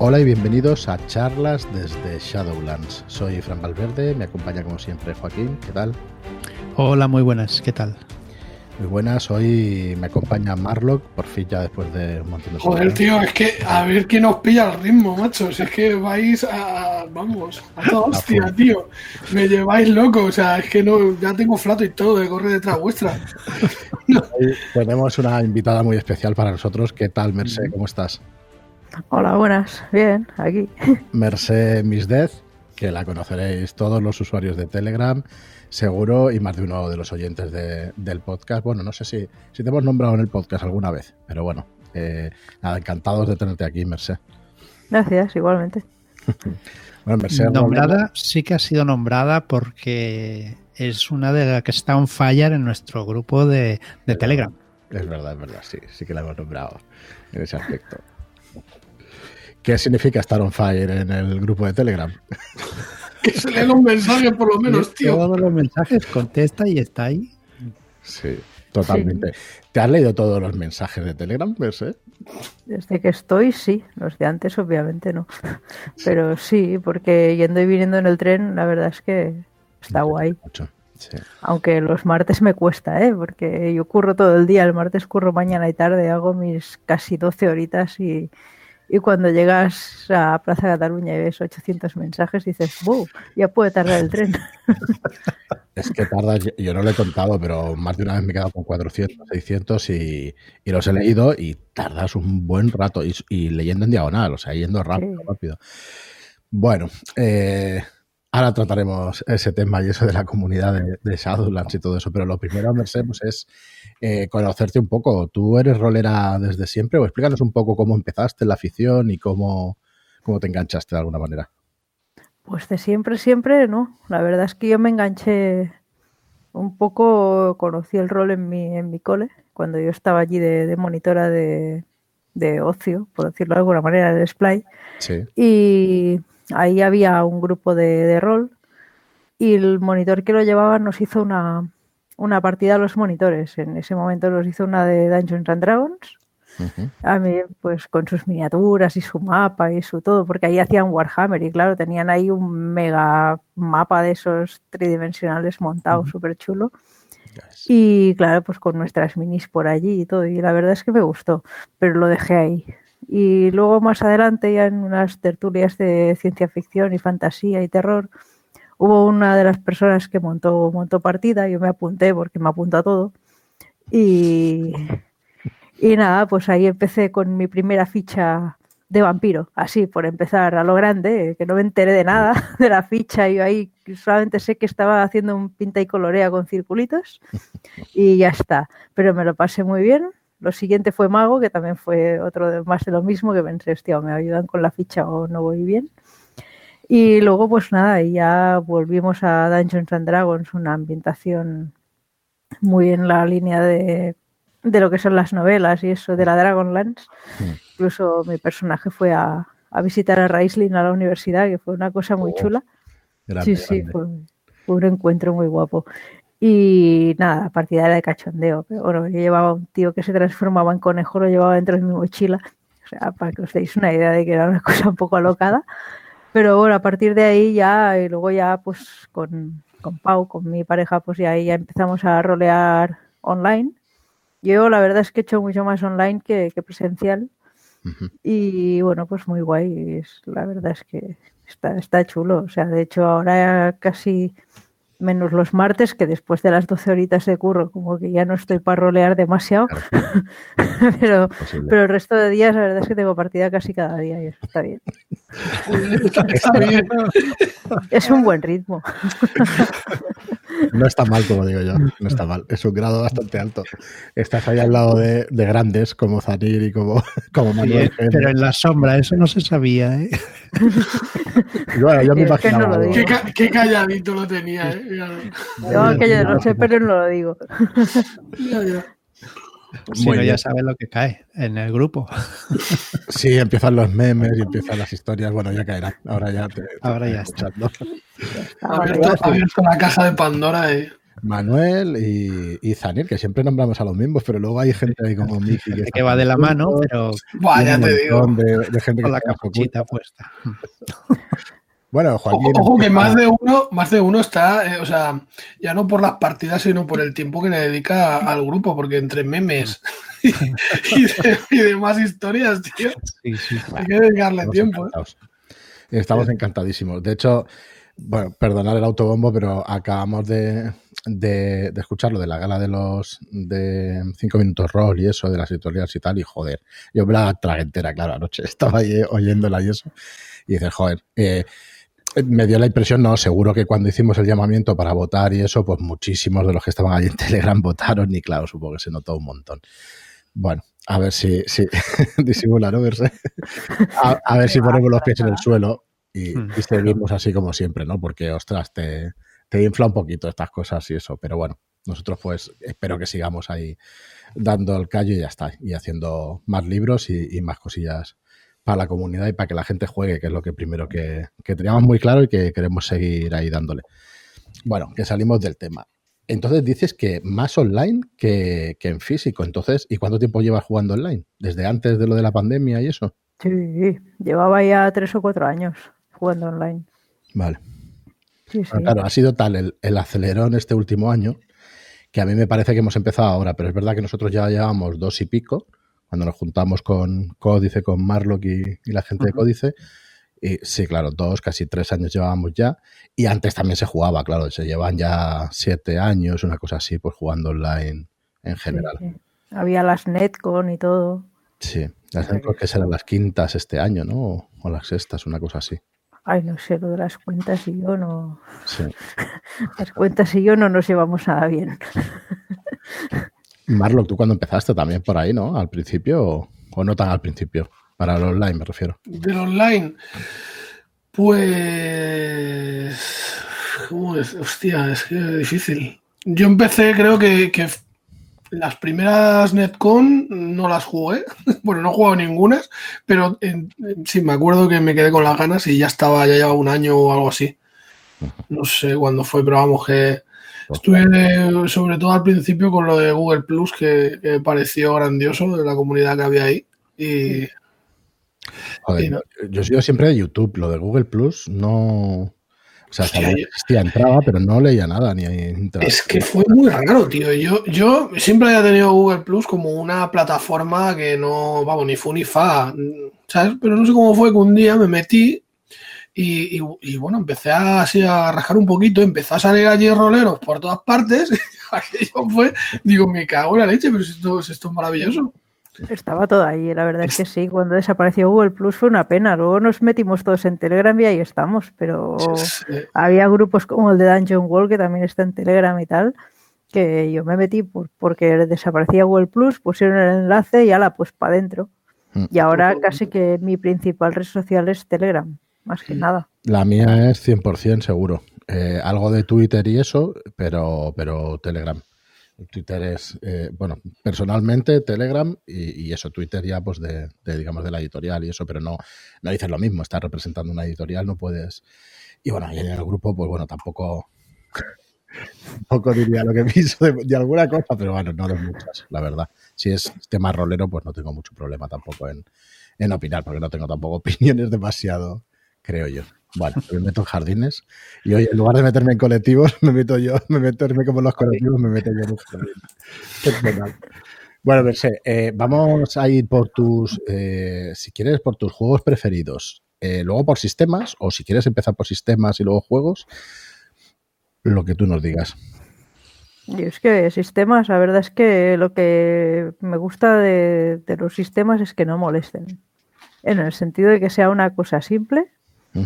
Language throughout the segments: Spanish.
Hola y bienvenidos a charlas desde Shadowlands. Soy Fran Valverde, me acompaña como siempre Joaquín, ¿qué tal? Hola, muy buenas, ¿qué tal? Muy buenas, hoy me acompaña Marlock, por fin ya después de un montón de Joder, tío, es que a ver quién os pilla el ritmo, macho. Si es que vais a. Vamos, a toda hostia, tío. Me lleváis loco, o sea, es que no, ya tengo flato y todo de correr detrás vuestra. Hoy tenemos una invitada muy especial para nosotros. ¿Qué tal, Merced? ¿Cómo estás? Hola, buenas. Bien, aquí. Merced Misdeath, que la conoceréis todos los usuarios de Telegram, seguro, y más de uno de los oyentes de- del podcast. Bueno, no sé si, si te hemos nombrado en el podcast alguna vez, pero bueno, eh, nada, encantados de tenerte aquí, Merced. Gracias, igualmente. Bueno, Merced, Nombrada, sí que ha sido nombrada porque es una de las que está on fire en nuestro grupo de, de Telegram. Es verdad, es verdad, sí, sí que la hemos nombrado en ese aspecto. ¿Qué significa estar on fire en el grupo de Telegram? Que se leen los mensajes, por lo menos, tío. Todos los mensajes contesta y está ahí. Sí, totalmente. ¿Te has leído todos los mensajes de Telegram? Desde que estoy, sí. Los de antes, obviamente, no. Pero sí, porque yendo y viniendo en el tren, la verdad es que está guay. Mucho. Sí. Aunque los martes me cuesta, ¿eh? Porque yo curro todo el día. El martes curro mañana y tarde. Hago mis casi 12 horitas y, y cuando llegas a Plaza Cataluña y ves 800 mensajes, dices, ¡wow! Ya puede tardar el tren. Es que tardas, yo no lo he contado, pero más de una vez me he quedado con 400, 600 y, y los he leído y tardas un buen rato y, y leyendo en diagonal, o sea, yendo rápido, Sí. rápido. Bueno, eh, ahora trataremos ese tema y eso de la comunidad de, de Shadowlands y todo eso, pero lo primero, Merced, pues es eh, conocerte un poco. ¿Tú eres rolera desde siempre o explícanos un poco cómo empezaste en la afición y cómo, cómo te enganchaste de alguna manera? Pues de siempre, siempre, no. La verdad es que yo me enganché un poco, conocí el rol en mi, en mi cole, cuando yo estaba allí de, de monitora de, de ocio, por decirlo de alguna manera, de display. Sí. Y ahí había un grupo de, de rol y el monitor que lo llevaba nos hizo una, una partida a los monitores. En ese momento nos hizo una de Dungeons and Dragons. Ujú. A mí, pues con sus miniaturas y su mapa y su todo, porque ahí hacían Warhammer y claro, tenían ahí un mega mapa de esos tridimensionales montado, súper chulo. Y claro, pues con nuestras minis por allí y todo. Y la verdad es que me gustó, pero lo dejé ahí. Y luego más adelante, ya en unas tertulias de ciencia ficción y fantasía y terror, hubo una de las personas que montó, montó partida. Yo me apunté porque me apunto a todo. Y, y nada, pues ahí empecé con mi primera ficha de vampiro, así por empezar a lo grande, que no me enteré de nada de la ficha y ahí solamente sé que estaba haciendo un pinta y colorea con circulitos y ya está. Pero me lo pasé muy bien. Lo siguiente fue Mago, que también fue otro de, más de lo mismo, que pensé, hostia, me ayudan con la ficha o no voy bien. Y luego, pues nada, y ya volvimos a Dungeons and Dragons, una ambientación muy en la línea de, de lo que son las novelas y eso de la Dragonlance. Mm. Incluso mi personaje fue a, a visitar a Raistlin a la universidad, que fue una cosa muy Oh, chula. Grande, sí, sí, grande. fue, fue un encuentro muy guapo. Y nada, partida era de cachondeo. Pero bueno, yo llevaba un tío que se transformaba en conejo, lo llevaba dentro de mi mochila. O sea, para que os deis una idea de que era una cosa un poco alocada. Pero bueno, a partir de ahí ya, y luego ya pues con, con Pau, con mi pareja, pues ya ahí ya empezamos a rolear online. Yo la verdad es que he hecho mucho más online que, que presencial. Y bueno, pues muy guay. Es, la verdad es que está, está chulo. O sea, de hecho, ahora casi menos los martes, que después de las 12 horitas de curro, como que ya no estoy para rolear demasiado. pero, pero el resto de días, la verdad es que tengo partida casi cada día y eso está bien. Está, está bien. Es un buen ritmo. No está mal, como digo yo. No está mal. Es un grado bastante alto. Estás ahí al lado de, de grandes como Zanir y como, como Sí, Manuel. eh, pero en la sombra, eso no se sabía, ¿eh? Y bueno, yo me que no imaginaba. lo algo. Qué, ca- qué calladito lo tenía, ¿eh? Ya, Yo aquello no sé, pero no lo digo. ya, ya. Si Muy no, bien. ya sabes lo que cae en el grupo. Sí, empiezan los memes y empiezan las historias. Bueno, ya caerán. Ahora ya te, te Ahora ya está. escuchando. Ha abierto, la caja de Pandora y... Manuel y, y Zanir, que siempre nombramos a los mismos, pero luego hay gente ahí como Miki que, que va de la mano, pero Vaya te digo. de, de gente con que la capuchita puesta. Bueno, Joaquín. Ojo, ojo que más de uno, más de uno está, eh, o sea, ya no por las partidas, sino por el tiempo que le dedica al grupo, porque entre memes y, y de- y demás historias, tío, Sí, sí. hay que dedicarle Estamos tiempo. ¿eh? Estamos encantadísimos. De hecho, bueno, perdonar el autobombo, pero acabamos de, de, de escuchar lo de la gala de los de 5 minutos roll y eso, de las editoriales y tal, y joder, yo me la tragué entera, claro, anoche estaba ahí oyéndola y eso, y dices, joder, eh, me dio la impresión, no, seguro que cuando hicimos el llamamiento para votar y eso, pues muchísimos de los que estaban ahí en Telegram votaron y claro, supongo que se notó un montón. Bueno, a ver si, si disimula, ¿no? A, a ver si ponemos los pies en el suelo y, Mm. y seguimos así como siempre, ¿no? Porque, ostras, te, te infla un poquito estas cosas y eso, pero bueno, nosotros pues espero que sigamos ahí dando el callo y ya está, y haciendo más libros y, y más cosillas para la comunidad y para que la gente juegue, que es lo que primero que, que teníamos muy claro y que queremos seguir ahí dándole. Bueno, que salimos del tema. Entonces dices que más online que, que en físico. Entonces, ¿y cuánto tiempo llevas jugando online? ¿Desde antes de lo de la pandemia y eso? Sí, llevaba ya tres o cuatro años jugando online. Vale. Sí, sí. Bueno, claro, ha sido tal el, el acelerón este último año que a mí me parece que hemos empezado ahora, pero es verdad que nosotros ya llevamos dos y pico, cuando nos juntamos con Códice, con Marlock y, y la gente de. Códice. Y sí, claro, dos, casi tres años llevábamos ya. Y antes también se jugaba, claro, se llevan ya siete años, una cosa así, pues jugando online en general. sí. Había las Netcon y todo. Sí, las sea que- serán las quintas este año, ¿no? O, o las sextas, una cosa así. Ay, no sé, lo de las cuentas y yo no. Sí. Las cuentas y yo no nos llevamos nada bien. Marlock, tú cuando empezaste también por ahí, ¿no? Al principio, o, o no tan al principio. Para el online me refiero. Del online, pues. ¿Cómo es? Hostia, es que es difícil. Yo empecé, creo que, que las primeras Netcon no las jugué. Bueno, no he jugado ninguna, pero en- en- sí, me acuerdo que me quedé con las ganas y ya estaba, ya llevaba un año o algo así. No sé cuándo fue, pero vamos, que estuve de- sobre todo al principio con lo de Google Plus, que, pareció grandioso de la comunidad que había ahí. Y. Joder, Sí, ¿no? yo, yo he sido siempre de YouTube. Lo de Google Plus no. O sea, Hostia, que yo- existía, entraba, pero no leía nada ni entraba. Es que fue muy raro, tío. Yo, yo siempre había tenido Google Plus como una plataforma que no, vamos, ni fu ni fa, ¿sabes? Pero no sé cómo fue que un día me metí y, y- y, bueno, empecé a, así a rascar un poquito, empezó a salir allí roleros por todas partes. Aquello fue, digo, me cago en la leche, pero si esto, esto es maravilloso. Estaba todo ahí, la verdad es que sí. Cuando desapareció Google Plus fue una pena. Luego nos metimos todos en Telegram y ahí estamos. Pero Sí, había grupos como el de Dungeon World, que también está en Telegram y tal, que yo me metí por- porque desaparecía Google Plus, pusieron el enlace y ala, pues para adentro. Mm. Y ahora casi que mi principal red social es Telegram, más que nada. La mía es 100% seguro. Eh, algo de Twitter y eso, pero, pero Telegram. Twitter es, eh, bueno, personalmente Telegram y, y eso, Twitter ya pues de, de, digamos, de la editorial y eso, pero no, no dices lo mismo, estás representando una editorial, no puedes... Y bueno, y en el grupo, pues bueno, tampoco, tampoco diría lo que pienso de, de alguna cosa, pero bueno, no de muchas, la verdad. Si es tema rolero, pues no tengo mucho problema tampoco en, en opinar, porque no tengo tampoco opiniones demasiado, creo yo. Bueno, me meto en jardines y hoy en lugar de meterme en colectivos, me meto yo, me meterme como en los colectivos, me meto yo en un jardín. Es verdad. Bueno, Berse, eh, vamos a ir por tus, eh, si quieres, por tus juegos preferidos. Eh, luego por sistemas, o si quieres empezar por sistemas y luego juegos, lo que tú nos digas. Y es que sistemas, la verdad es que lo que me gusta de los sistemas es que no molesten. En el sentido de que sea una cosa simple,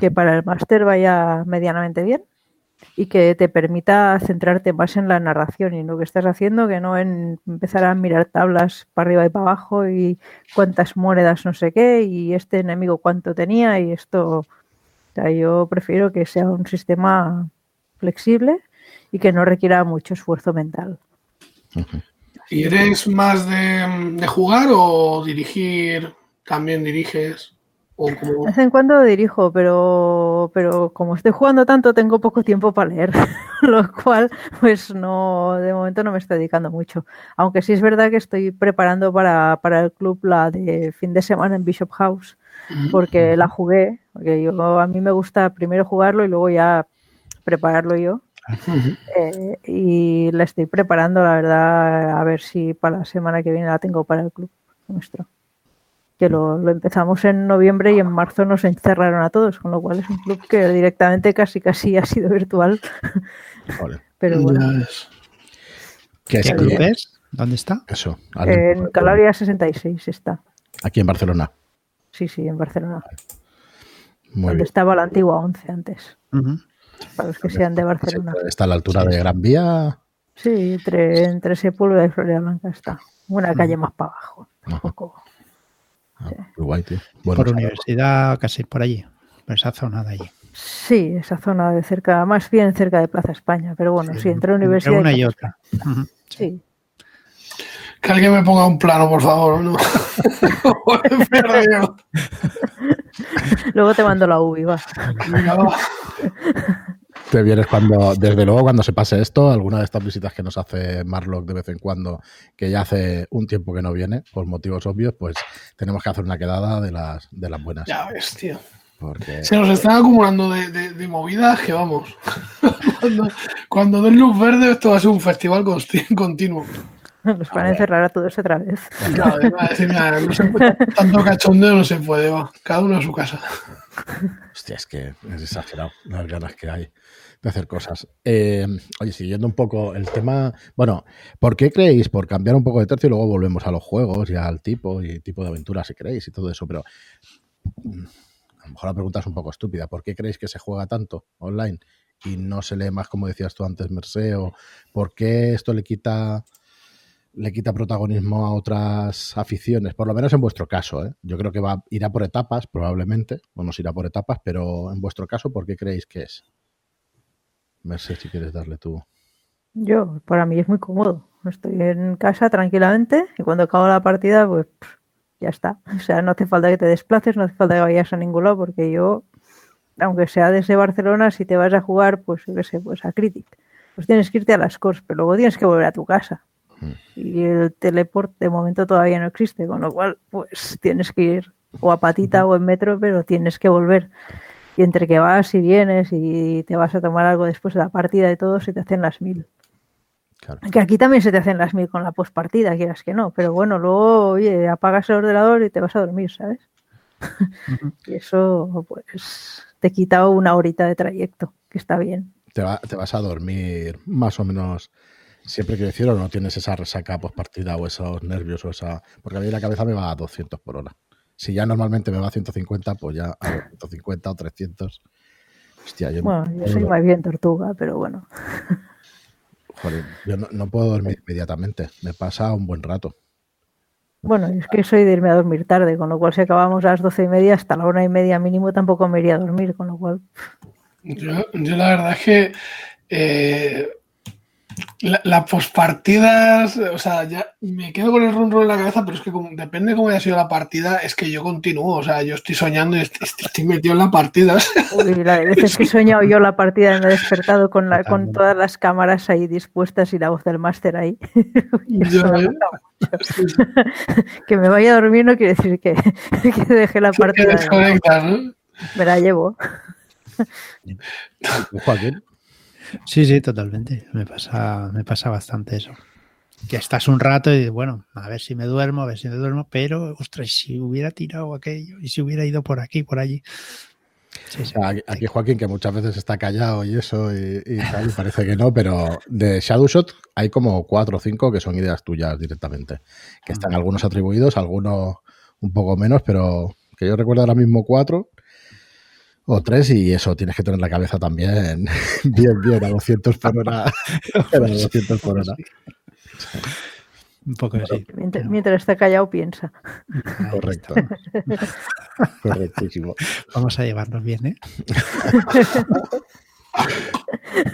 que para el máster vaya medianamente bien y que te permita centrarte más en la narración y en lo que estás haciendo que no en empezar a mirar tablas para arriba y para abajo y cuántas monedas no sé qué y este enemigo cuánto tenía y esto o sea, yo prefiero que sea un sistema flexible y que no requiera mucho esfuerzo mental. ¿Y eres más de, de jugar o dirigir? ¿También diriges? ¿O como... De vez en cuando dirijo, pero, pero como estoy jugando tanto, tengo poco tiempo para leer, lo cual, pues no, de momento no me estoy dedicando mucho. Aunque sí es verdad que estoy preparando para, para el club la de fin de semana en Bishop House, porque la jugué, porque yo a mí me gusta primero jugarlo y luego ya prepararlo yo. Eh, y la estoy preparando, la verdad, a ver si para la semana que viene la tengo para el club nuestro. Que lo, lo empezamos en noviembre y en marzo nos encerraron a todos, con lo cual es un club que directamente casi casi ha sido virtual. Vale. Pero bueno, ¿Qué es club es? ¿Dónde está? Eso. en Calabria 66 está. Aquí en Barcelona. Sí, sí, en Barcelona. Muy donde bien. estaba la antigua 11 antes. Para los que sean de Barcelona. Está a la altura de Gran Vía. Sí, entre, entre Sepúlveda y Florida Blanca está. Una calle más para abajo. Un poco. Ah, muy guay, tío. Bueno, por sea, universidad, casi por allí. Por esa zona de allí. Sí, esa zona de cerca, más bien cerca de Plaza España. Pero bueno, sí, entre universidad una y otra. Sí. Que alguien me ponga un plano, por favor. ¿no? Luego te mando la UBI, va. Venga, va. Te vienes cuando, desde luego, cuando se pase esto, alguna de estas visitas que nos hace Marlock de vez en cuando, que ya hace un tiempo que no viene, por motivos obvios, pues tenemos que hacer una quedada de las, de las buenas. Ya ves, tío. Porque Se nos están acumulando de, de- de movidas que vamos. cuando, cuando den luz verde, esto va a ser un festival continuo. Nos van a encerrar a todos otra vez. Claro, va a decir, mira, no se puede- tanto cachondeo no se puede, va. Cada uno a su casa. Hostia, es que es exagerado las ganas que hay de hacer cosas. Eh, oye, siguiendo un poco el tema, bueno, ¿por qué creéis, por cambiar un poco de tercio y luego volvemos a los juegos y al tipo y tipo de aventura si queréis y todo eso, pero mm, a lo mejor la pregunta es un poco estúpida, ¿por qué creéis que se juega tanto online y no se lee más como decías tú antes, Mercé, o por qué esto le quita le quita protagonismo a otras aficiones, por lo menos en vuestro caso. ¿eh? Yo creo que va, irá por etapas, probablemente, o nos irá por etapas, pero en vuestro caso, ¿por qué creéis que es? Merced, si quieres darle tú. Yo, para mí es muy cómodo. Estoy en casa tranquilamente y cuando acabo la partida, pues pff, ya está. O sea, no hace falta que te desplaces, no hace falta que vayas a ningún lado, porque yo, aunque sea desde Barcelona, si te vas a jugar, pues yo qué sé, pues a Critic, pues tienes que irte a las Corts, pero luego tienes que volver a tu casa. Y el teleport de momento todavía no existe, con lo cual, pues tienes que ir o a patita o en metro, pero tienes que volver. Y entre que vas y vienes y te vas a tomar algo después de la partida y todo, se te hacen las mil. Claro. Que aquí también se te hacen las mil con la postpartida, quieras que no. Pero bueno, luego, oye, apagas el ordenador y te vas a dormir, ¿sabes? y eso, pues, te quita una horita de trayecto, que está bien. Te, va- te vas a dormir más o menos siempre que decir o no tienes esa resaca post partida o esos nervios o esa. Porque a mí la cabeza me va a 200 por hora. Si ya normalmente me va a 150, pues ya a 150 o 300. Hostia, yo, Bueno, yo soy más bien tortuga, pero bueno. joder, yo no, no puedo dormir inmediatamente. Me pasa un buen rato. Bueno, es que soy de irme a dormir tarde, con lo cual si acabamos a las doce y media, hasta la una y media mínimo tampoco me iría a dormir, con lo cual Yo, yo la verdad es que eh, la- las pospartidas, o sea, ya me quedo con el run run en la cabeza, pero es que como- depende cómo haya sido la partida, es que yo continúo, o sea, yo estoy soñando y estoy, estoy metido en la partida. Uy, la de veces que he soñado yo la partida y me he despertado con, la, con todas las cámaras ahí dispuestas y la voz del máster ahí. Yo, que me vaya a dormir no quiere decir que, que deje la partida. Me la llevo. Joaquín, Sí, sí, totalmente. Me pasa, me pasa bastante eso. Que estás un rato y bueno, a ver si me duermo, a ver si me duermo, pero ostras, si hubiera tirado aquello y si hubiera ido por aquí, por allí. Sí, sí. Aquí- aquí Joaquín, que muchas veces está callado y eso, y, y tal, parece que no, pero de Shadowshot hay como cuatro o cinco que son ideas tuyas directamente. Que están algunos atribuidos, algunos un poco menos, pero que yo recuerdo ahora mismo cuatro o tres, y eso tienes que tener la cabeza también bien, bien, a 200 por hora. a 200 por hora. Un poco así. Mientras, mientras está callado, piensa. Correcto. Correctísimo. Vamos a llevarnos bien, ¿eh?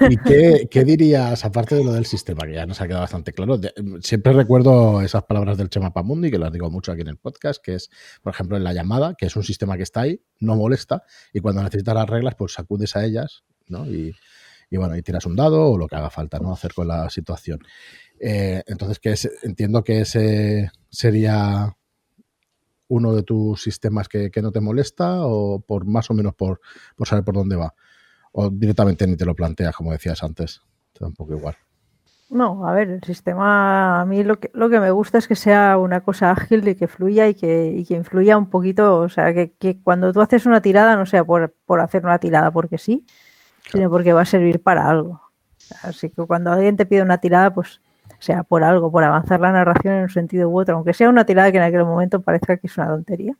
¿Y qué, dirías, aparte de lo del sistema, que ya nos ha quedado bastante claro? Siempre recuerdo esas palabras del Chema Pamundi, que las digo mucho aquí en el podcast, que es, por ejemplo, en la llamada, que es un sistema que está ahí, no molesta, y cuando necesitas las reglas, pues sacudes a ellas, ¿no? Y, bueno, y tiras un dado o lo que haga falta, ¿no? Hacer con la situación. Eh, entonces, que entiendo que ese sería uno de tus sistemas que, que, no te molesta o por más o menos por, por saber por dónde va. O directamente ni te lo planteas, como decías antes. Te da un poco igual. No, a ver, el sistema, a mí lo que, lo que me gusta es que sea una cosa ágil y que fluya y que, y que influya un poquito, o sea, que, que, cuando tú haces una tirada no sea por, por hacer una tirada porque sí, claro. sino porque va a servir para algo. Así que cuando alguien te pide una tirada, pues sea por algo, por avanzar la narración en un sentido u otro, aunque sea una tirada que en aquel momento parezca que es una tontería.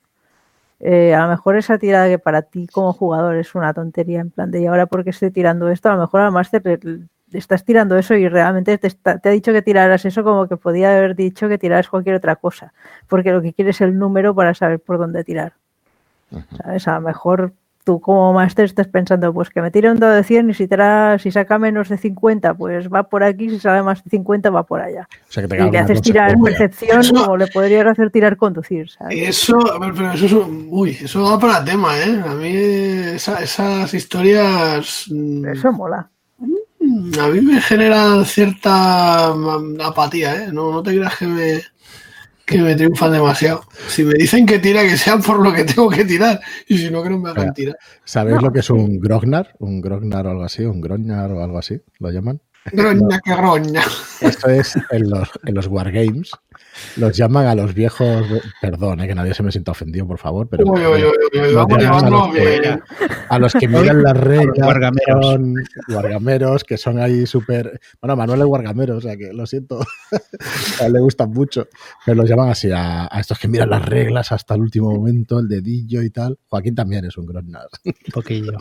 Eh, a lo mejor esa tirada que para ti como jugador es una tontería, en plan de y ahora porque estoy tirando esto, a lo mejor al máster estás tirando eso y realmente te, está, te, ha dicho que tiraras eso como que podía haber dicho que tiraras cualquier otra cosa, porque lo que quieres es el número para saber por dónde tirar. ¿Sabes? A lo mejor tú como máster estás pensando, pues que me tire un dado de 100 y si, tira, si saca menos de 50, pues va por aquí, si sale más de 50 va por allá. O sea, que y le haces tirar percepción eso, como le podrías hacer tirar conducir, ¿sabes? Eso, a ver, pero eso es, uy, eso va para tema, ¿eh? A mí esa, esas historias... mm, Eso mola. A mí me generan cierta apatía, ¿eh? No, no te creas que me, que me triunfan demasiado. Si me dicen que tira, que sea por lo que tengo que tirar. Y si no, que no me hagan tirar. ¿Sabéis no. lo que es un grognar? Un grognar o algo así, un groñar o algo así, lo llaman. Groña que roña. Esto es en los, en los wargames. Los llaman a los viejos. Perdón, eh, que nadie se me sienta ofendido, por favor. Pero uy, uy, uy, vamos a, los que, a, los que, miran las reglas. Wargameros. Son wargameros, que son ahí súper. Bueno, Manuel es wargamero, o sea que lo siento. a él le gustan mucho. Pero los llaman así a, a, estos que miran las reglas hasta el último momento, el dedillo y tal. Joaquín también es un Grosnar. Un poquillo.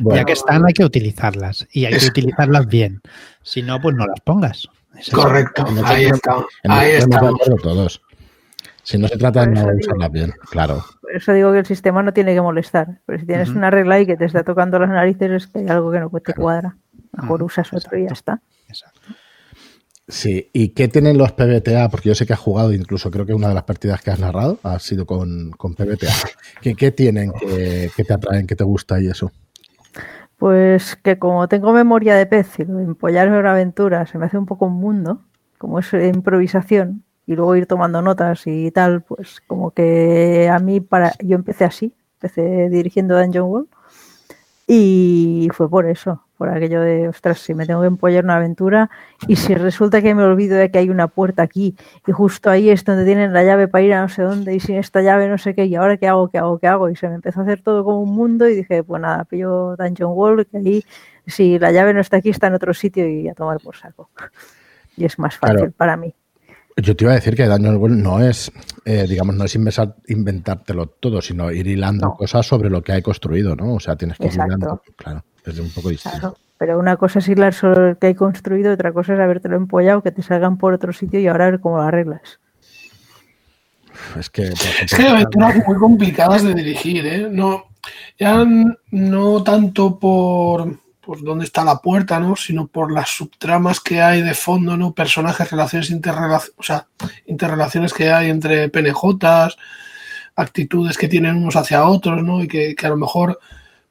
Bueno. Ya que están, hay que utilizarlas y hay que utilizarlas bien. Si no, pues no las pongas. Eso Correcto, es, ahí está. Ahí está. todos. Si no se trata de no usarlas bien, claro. Por eso digo que el sistema no tiene que molestar. Pero si tienes uh -huh. una regla y que te está tocando las narices, es que hay algo que no te claro. cuadra. Mejor uh -huh. usas otro Exacto. y ya está. Exacto. Sí, ¿y qué tienen los PBTA? Porque yo sé que has jugado, incluso creo que una de las partidas que has narrado ha sido con, con PBTA. ¿Qué, ¿Qué, tienen que, que te atraen, que te gusta y eso? Pues que como tengo memoria de pez y lo de empollarme una aventura se me hace un poco un mundo, como es improvisación, y luego ir tomando notas y tal, pues como que a mí para yo empecé así, empecé dirigiendo Dungeon World y fue por eso, por aquello de, ostras, si me tengo que empollar una aventura y si resulta que me olvido de que hay una puerta aquí y justo ahí es donde tienen la llave para ir a no sé dónde y sin esta llave no sé qué y ahora qué hago, qué hago, qué hago y se me empezó a hacer todo como un mundo y dije, pues nada, pillo Dungeon World que ahí si la llave no está aquí está en otro sitio y a tomar por saco. Y es más fácil claro. para mí. Yo te iba a decir que Dungeon World no es, eh, digamos, no es inventar, inventártelo todo, sino ir hilando no. cosas sobre lo que hay construido, ¿no? O sea, tienes que ir hilando, claro, es un poco distinto. Claro. Pero una cosa es hilar sobre lo que hay construido, otra cosa es habértelo empollado, que te salgan por otro sitio y ahora ver cómo lo arreglas. Es que, es que hay aventuras muy complicadas de dirigir, ¿eh? No, ya no tanto por, por dónde está la puerta, ¿no? Sino por las subtramas que hay de fondo, ¿no? Personajes, relaciones interrelaciones, o sea, interrelaciones que hay entre PNJs, actitudes que tienen unos hacia otros, ¿no? Y que, que a lo mejor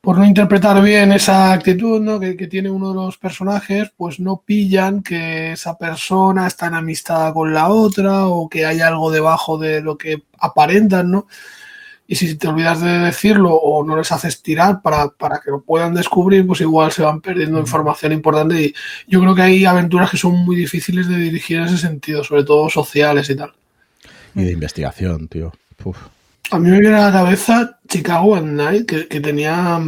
por no interpretar bien esa actitud ¿no? que, que, tiene uno de los personajes, pues no pillan que esa persona está en amistad con la otra o que hay algo debajo de lo que aparentan, ¿no? Y si te olvidas de decirlo o no les haces tirar para, para que lo puedan descubrir, pues igual se van perdiendo información importante. Y yo creo que hay aventuras que son muy difíciles de dirigir en ese sentido, sobre todo sociales y tal. Y de investigación, tío. Uf. A mí me viene a la cabeza Chicago at Night, que, que tenía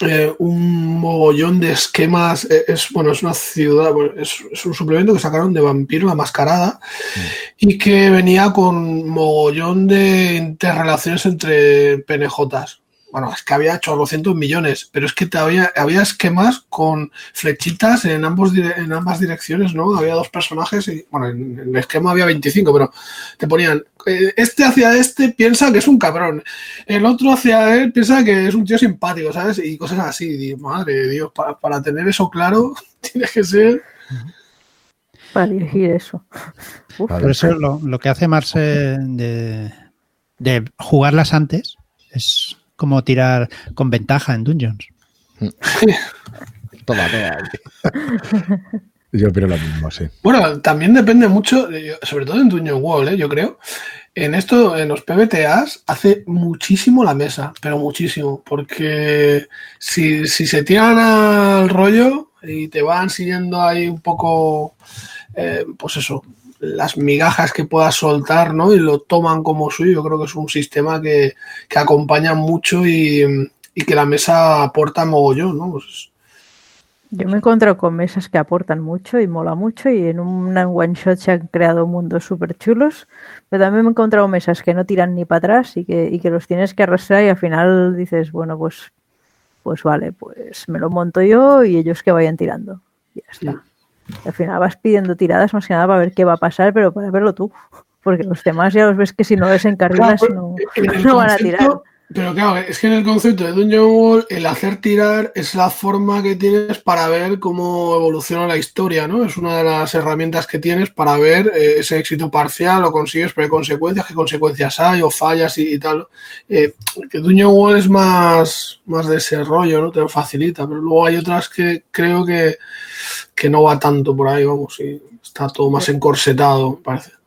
eh, un mogollón de esquemas. Eh, es, bueno, es una ciudad, es, es, un suplemento que sacaron de Vampiro, la mascarada, mm. y que venía con mogollón de interrelaciones entre PNJs. Bueno, es que había 800 millones, pero es que te había, había esquemas con flechitas en, ambos, en ambas direcciones, ¿no? Había dos personajes y, bueno, en, el esquema había 25, pero te ponían, eh, este hacia este piensa que es un cabrón, el otro hacia él piensa que es un tío simpático, ¿sabes? Y cosas así, y, madre de Dios, para, para tener eso claro, tiene que ser... Para dirigir eso. Por eso lo, lo, que hace Marce de, de jugarlas antes es como tirar con ventaja en Dungeons. toma, Yo creo lo mismo, sí. Bueno, también depende mucho, sobre todo en Dungeon Wall, ¿eh? yo creo. En esto, en los PBTAs, hace muchísimo la mesa, pero muchísimo. Porque si, si se tiran al rollo y te van siguiendo ahí un poco, eh, pues eso, las migajas que puedas soltar, ¿no? Y lo toman como suyo. Yo creo que es un sistema que, que acompaña mucho y, y, que la mesa aporta mogollón, ¿no? Pues, yo me he encontrado con mesas que aportan mucho y mola mucho y en un one shot se han creado mundos súper chulos, pero también me he encontrado mesas que no tiran ni para atrás y que, y que los tienes que arrastrar y al final dices, bueno, pues, pues vale, pues me lo monto yo y ellos que vayan tirando. Ya está. Al final vas pidiendo tiradas más que nada para ver qué va a pasar, pero para verlo tú. Porque los demás ya los ves que si no les encarrilas no, no van a tirar. Pero claro, es que en el concepto de Dungeon Wall, el hacer tirar es la forma que tienes para ver cómo evoluciona la historia, ¿no? Es una de las herramientas que tienes para ver eh, ese éxito parcial, o consigues, pero hay consecuencias, qué consecuencias hay, o fallas y, tal. Eh, que Dungeon Wall es más, más de ese rollo, ¿no? Te lo facilita, pero luego hay otras que creo que, que no va tanto por ahí, vamos, y está todo más encorsetado, parece.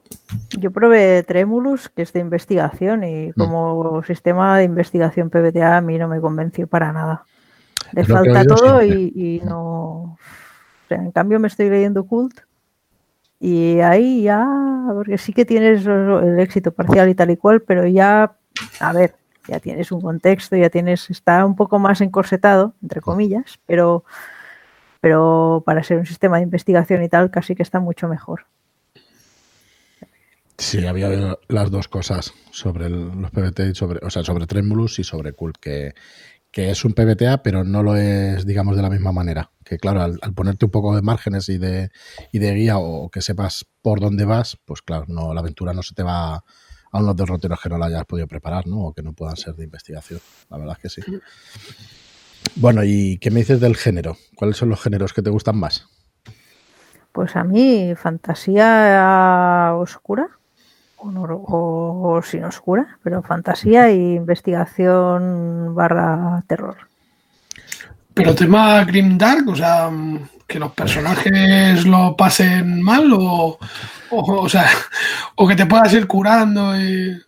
Yo probé Tremulus, que es de investigación, y mm. como sistema de investigación PBTA a mí no me convenció para nada. Le falta todo y, no. en cambio me estoy leyendo Cult y ahí ya, porque sí que tienes el éxito parcial y tal y cual, pero ya, a ver, ya tienes un contexto, ya tienes, está un poco más encorsetado, entre comillas, pero, pero para ser un sistema de investigación y tal, casi que está mucho mejor. Sí, había las dos cosas sobre los PBT y sobre, o sea, sobre Tremulus y sobre Cult, que, es un PBTA, pero no lo es, digamos, de la misma manera. Que claro, al, ponerte un poco de márgenes y de, y de guía o que sepas por dónde vas, pues claro, no, la aventura no se te va a unos derroteros que no la hayas podido preparar, ¿no? O que no puedan ser de investigación. La verdad es que sí. Bueno, ¿y qué me dices del género? ¿Cuáles son los géneros que te gustan más? Pues a mí, fantasía oscura o, sin oscura, pero fantasía e investigación barra terror. Pero tema Grim Dark, o sea, que los personajes lo pasen mal o, o, sea, o que te puedas ir curando y...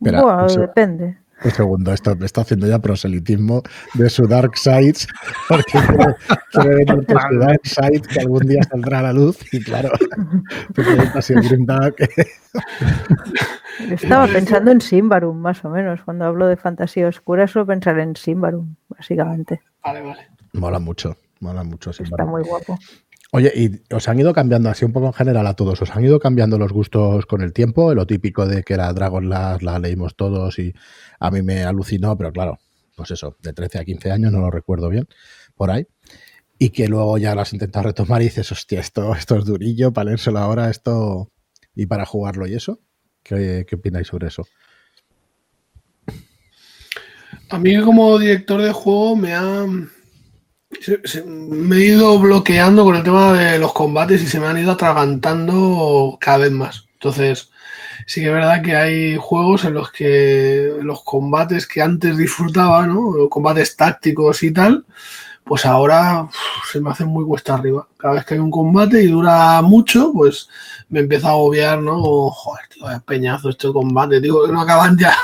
bueno, depende. Un segundo, esto me está haciendo ya proselitismo de su Dark Sides, porque quiere venir su Dark Side que algún día saldrá a la luz y claro, tu pregunta Grim Dark. Estaba pensando en Simbarum, más o menos. Cuando hablo de fantasía oscura, suelo pensar en Simbarum, básicamente. Vale, vale. Mola mucho, mola mucho Simbarum. Está muy guapo. Oye, ¿y os han ido cambiando así un poco en general a todos? ¿Os han ido cambiando los gustos con el tiempo? Lo típico de que la Dragon Last la leímos todos y a mí me alucinó, pero claro, pues eso, de 13 a 15 años, no lo recuerdo bien, por ahí. Y que luego ya las intentas retomar y dices, hostia, esto, esto es durillo para leérselo ahora, esto y para jugarlo y eso. ¿Qué, qué opináis sobre eso? A mí como director de juego me ha, me he ido bloqueando con el tema de los combates y se me han ido atragantando cada vez más. Entonces, sí que es verdad que hay juegos en los que los combates que antes disfrutaba, ¿no? combates tácticos y tal, pues ahora se me hacen muy cuesta arriba. Cada vez que hay un combate y dura mucho, pues me empieza a agobiar, ¿no? joder, tío, es peñazo este combate, digo que no acaban ya.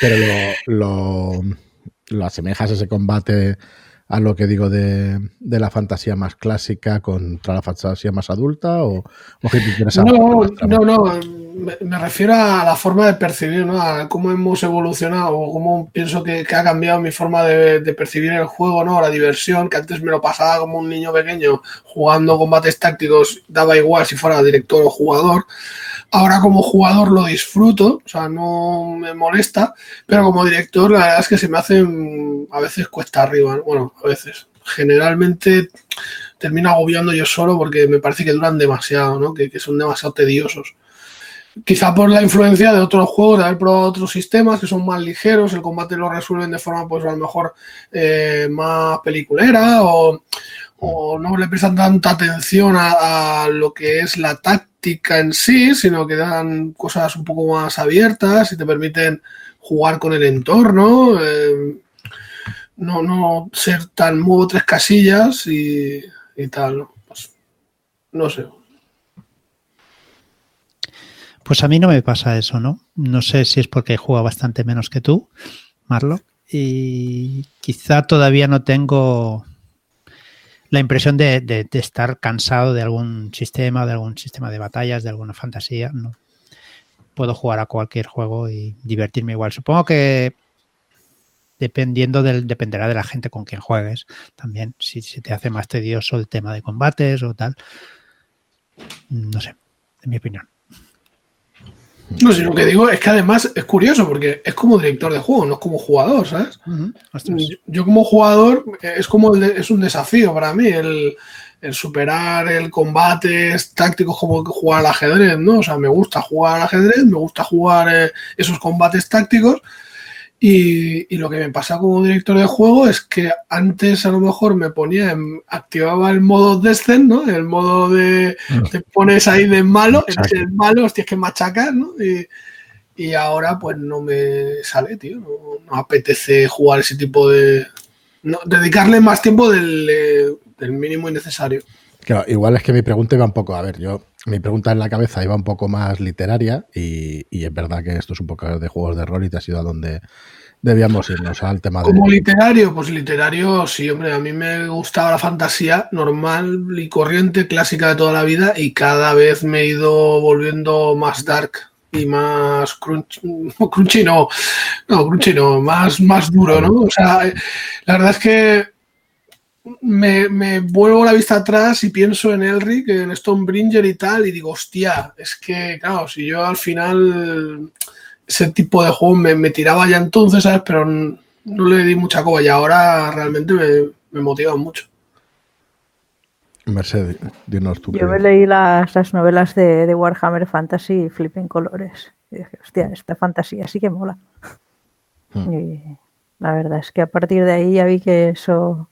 Pero lo, lo asemejas ese combate a lo que digo de, la fantasía más clásica contra la fantasía más adulta o, no, no, no, me, refiero a la forma de percibir, ¿no? A cómo hemos evolucionado, o cómo pienso que, ha cambiado mi forma de, percibir el juego, ¿no? La diversión, que antes me lo pasaba como un niño pequeño jugando combates tácticos, daba igual si fuera director o jugador. Ahora como jugador lo disfruto, o sea, no me molesta, pero como director la verdad es que se me hace a veces cuesta arriba, bueno, a veces. Generalmente termino agobiando yo solo porque me parece que duran demasiado, ¿no? que, son demasiado tediosos. Quizá por la influencia de otros juegos, de haber probado otros sistemas que son más ligeros, el combate lo resuelven de forma, pues a lo mejor eh, más peliculera o, no le prestan tanta atención a, lo que es la táctica en sí, sino que dan cosas un poco más abiertas y te permiten jugar con el entorno, eh, no, no ser tan muevo tres casillas y y tal. Pues, no sé. Pues a mí no me pasa eso, ¿no? No sé si es porque juego bastante menos que tú, Marlo, y quizá todavía no tengo la impresión de, estar cansado de algún sistema, de algún sistema de batallas, de alguna fantasía. No. Puedo jugar a cualquier juego y divertirme igual. Supongo que dependiendo del, dependerá de la gente con quien juegues también, si se te hace más tedioso el tema de combates o tal. No sé, en mi opinión. No sé, lo que digo es que además es curioso porque es como director de juego, no es como jugador, ¿sabes? yo, como jugador es como es un desafío para mí el, superar el combate tácticos como jugar al ajedrez, ¿no? O sea, me gusta jugar al ajedrez, me gusta jugar eh, esos combates tácticos, y, lo que me pasa como director de juego es que antes a lo mejor me ponía, activaba el modo descent, ¿no? El modo de mm. te pones ahí de malo, eres el malo, tienes que machacar, ¿no? Y, ahora pues no me sale, tío. No, apetece jugar ese tipo de. dedicarle más tiempo del, del mínimo innecesario. Claro, igual es que mi pregunta iba un poco, a ver, yo, mi pregunta en la cabeza iba un poco más literaria y, es verdad que esto es un poco de juegos de rol y te ha sido a donde debíamos irnos al tema Como literario, pues literario, sí, hombre, a mí me gustaba la fantasía normal y corriente, clásica de toda la vida y cada vez me he ido volviendo más dark y más crunch, crunchy no, no, crunchy no, más, más duro, ¿no? O sea, la verdad es que me, vuelvo la vista atrás y pienso en Elric, en Stonebringer y tal, y digo, hostia, es que, claro, si yo al final ese tipo de juego me, tiraba ya entonces, ¿sabes? Pero no, le di mucha coba y ahora realmente me, me motiva mucho. Mercedes, dinos tú. Yo me leí las, novelas de, Warhammer Fantasy y Flipping Colores. Y dije, hostia, esta fantasía sí que mola. Hmm. Y la verdad es que a partir de ahí ya vi que eso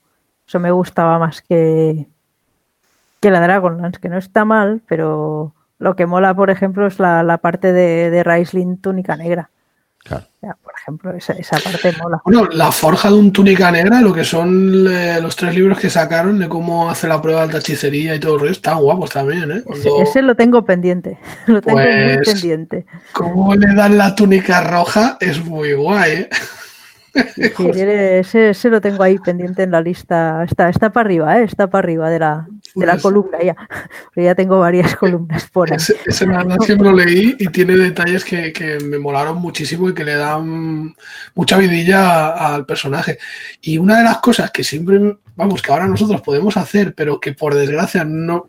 eso me gustaba más que, que la Dragonlance, que no está mal, pero lo que mola, por ejemplo, es la, parte de, de Raisling túnica negra. Claro. por ejemplo, esa, parte mola. Bueno, la forja de un túnica negra, lo que son eh, los tres libros que sacaron de cómo hace la prueba de hechicería y todo el resto, están guapos también, ¿eh? Ese, lo tengo pendiente. Lo tengo muy pues, pendiente. Cómo le dan la túnica roja es muy guay, ¿eh? Ese, lo tengo ahí pendiente en la lista. Está, está para arriba, ¿eh? está para arriba de la, de la pues columna ya. ya tengo varias columnas por ahí. Ese, ese siempre lo leí y tiene detalles que, que, me molaron muchísimo y que le dan mucha vidilla al personaje. Y una de las cosas que siempre, vamos, que ahora nosotros podemos hacer, pero que por desgracia no,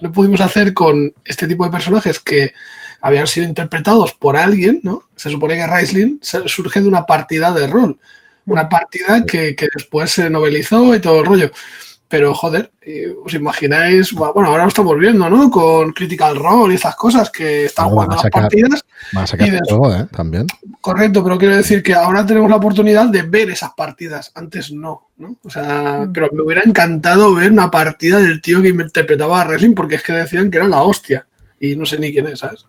no pudimos hacer con este tipo de personajes que habían sido interpretados por alguien, ¿no? Se supone que Raisling surge de una partida de rol, una partida que, después se novelizó y todo el rollo. Pero joder, eh, os imagináis, bueno, ahora lo estamos viendo, ¿no? Con Critical Role y esas cosas que están jugando las partidas. ¿eh? También. Correcto, pero quiero decir que ahora tenemos la oportunidad de ver esas partidas. Antes no, ¿no? O sea, mm. pero me hubiera encantado ver una partida del tío que interpretaba a Wrestling porque es que decían que era la hostia. Y no sé ni quién es, ¿sabes?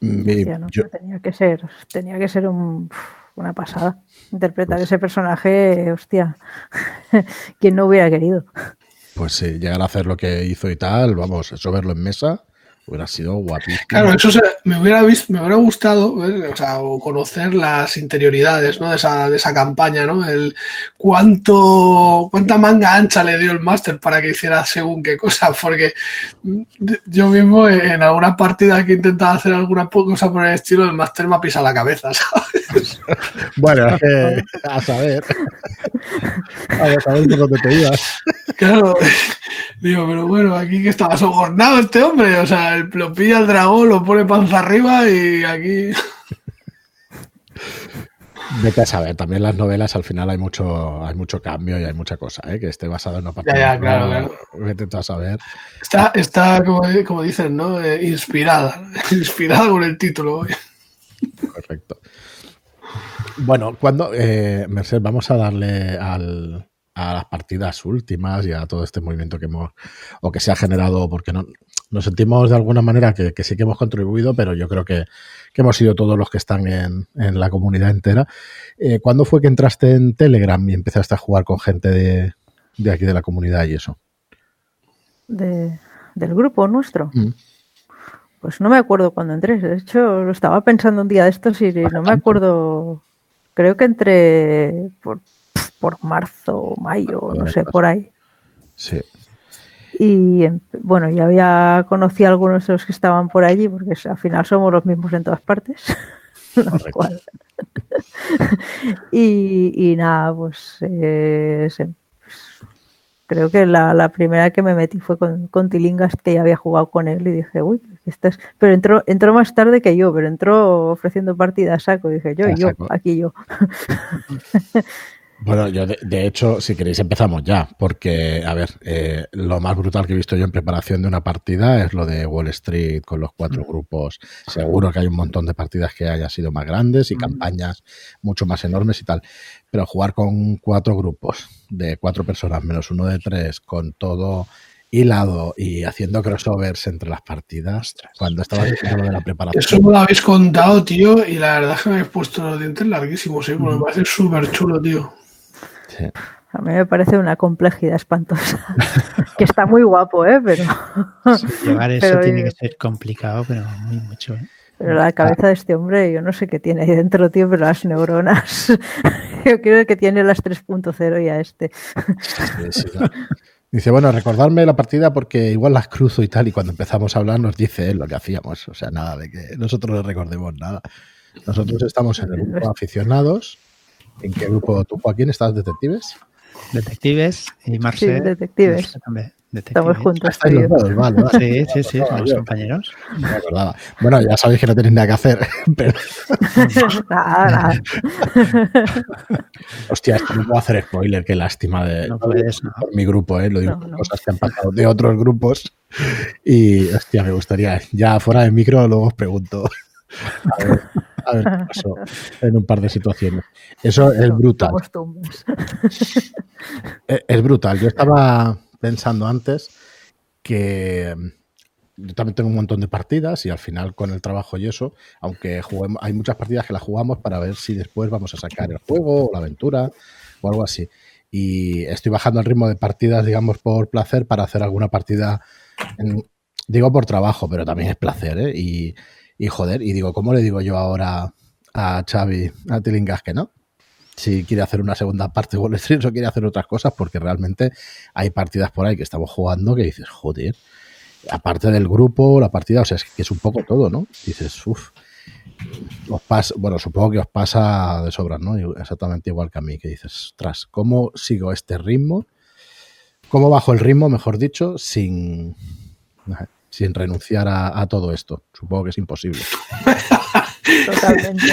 Tenía que ser, tenía que ser una pasada. Interpretar pues ese personaje, hostia, quien no hubiera querido. Pues sí, llegar a hacer lo que hizo y tal, vamos, eso verlo en mesa, Hubiera sido guapísimo. Claro, eso se- me hubiera visto, me hubiera gustado ver, o sea, conocer las interioridades ¿no? de, esa, de esa campaña, ¿no? El cuánto, cuánta manga ancha le dio el máster para que hiciera según qué cosa, porque yo mismo en alguna partida que intentaba hacer alguna cosa por el estilo, el máster me ha pisado la cabeza, ¿sabes? Bueno, que, a saber. A saber por dónde te ibas. Claro, digo, pero bueno, aquí que estaba sobornado este hombre, o sea, el- lo pilla el dragón, lo pone panza arriba y aquí... Vete a saber, también las novelas al final hay mucho, hay mucho cambio y hay mucha cosa, ¿eh? que esté basado en una partida. Ya, ya, claro, claro. Vete tú a saber. Está, está como, como dicen, ¿no? Eh, inspirada. Inspirada con el título. Correcto. Bueno, cuando, eh, Merced, vamos a darle al, a las partidas últimas y a todo este movimiento que hemos, o que se ha generado, porque no, nos sentimos de alguna manera que, que sí que hemos contribuido, pero yo creo que, que hemos sido todos los que están en, en la comunidad entera. Eh, ¿Cuándo fue que entraste en Telegram y empezaste a jugar con gente de, de aquí de la comunidad y eso? de- del grupo nuestro. Mm. Pues no me acuerdo cuando entré. De hecho, lo estaba pensando un día de estos y no me acuerdo. Creo que entré por, por marzo o mayo, no sé, por ahí. Sí. Y em, bueno, ya había conocido a algunos de los que estaban por allí, porque al final somos los mismos en todas partes. Cual- y, y nada, pues, eh, se- pues, creo que la, la primera que me metí fue con, con Tilingas, que ya había jugado con él, y dije, uy, esta es-". pero entró, entró más tarde que yo, pero entró ofreciendo partida a saco. Dije, yo, yo, aquí yo. Bueno, yo de, de hecho, si queréis empezamos ya, porque, a ver, eh, lo más brutal que he visto yo en preparación de una partida es lo de Wall Street con los cuatro grupos. Seguro que hay un montón de partidas que hayan sido más grandes y campañas mucho más enormes y tal, pero jugar con cuatro grupos de cuatro personas menos uno de tres, con todo hilado y haciendo crossovers entre las partidas, cuando estaba haciendo lo de la preparación. Eso me lo habéis contado, tío, y la verdad es que me habéis puesto los dientes larguísimos, ¿eh? Porque me parece súper chulo, tío. Sí. A mí me parece una complejidad espantosa. que está muy guapo, ¿eh? Pero, Llevar eso Pero, tiene que ser complicado, pero muy mucho. ¿eh? pero la cabeza de este hombre, yo no sé qué tiene ahí dentro, tío, pero las neuronas. yo creo que tiene las 3.0 ya este. Sí, sí, no. Dice, bueno, recordarme la partida porque igual las cruzo y tal, y cuando empezamos a hablar nos dice él lo que hacíamos. O sea, nada de que nosotros no recordemos nada. Nosotros estamos en el grupo de aficionados. ¿En qué grupo tú, Joaquín, estás detectives? Detectives y Marcel. Sí, detectives. Marcel también, Estamos juntos. Los dos, vale, vale. Sí, sí, sí, me somos compañeros. no me acordaba. Bueno, ya sabéis que no tenéis nada que hacer, pero nada, nada. hostia, esto no puedo hacer spoiler, qué lástima de No puedes, ¿no? por mi grupo, ¿eh? lo digo No, cosas que han pasado de otros grupos y hostia, me gustaría, ya fuera de micro luego os pregunto a ver, a ver qué pasó en un par de situaciones. Eso es brutal, es, brutal. Yo estaba pensando antes que mm, yo también tengo un montón de partidas y al final con el trabajo y eso, aunque juguemos, hay muchas partidas que las jugamos para ver si después vamos a sacar el juego o la aventura o algo así. Y estoy bajando el ritmo de partidas, digamos, por placer para hacer alguna partida, en- digo por trabajo, pero también es placer, ¿eh? Y, y joder, y digo, ¿cómo le digo yo ahora a Xavi, a Tilingas que no? Si quiere hacer una segunda parte de Wall Street o quiere hacer otras cosas, porque realmente hay partidas por ahí que estamos jugando que dices, joder, aparte del grupo, la partida, o sea, es que es un poco todo, ¿no? Dices, uff, os pasa, bueno, supongo que os pasa de sobra, ¿no? Exactamente igual que a mí, que dices, tras, ¿cómo sigo este ritmo? ¿Cómo bajo el ritmo, mejor dicho, sin, sin renunciar a, a todo esto? Supongo que es imposible. Totalmente.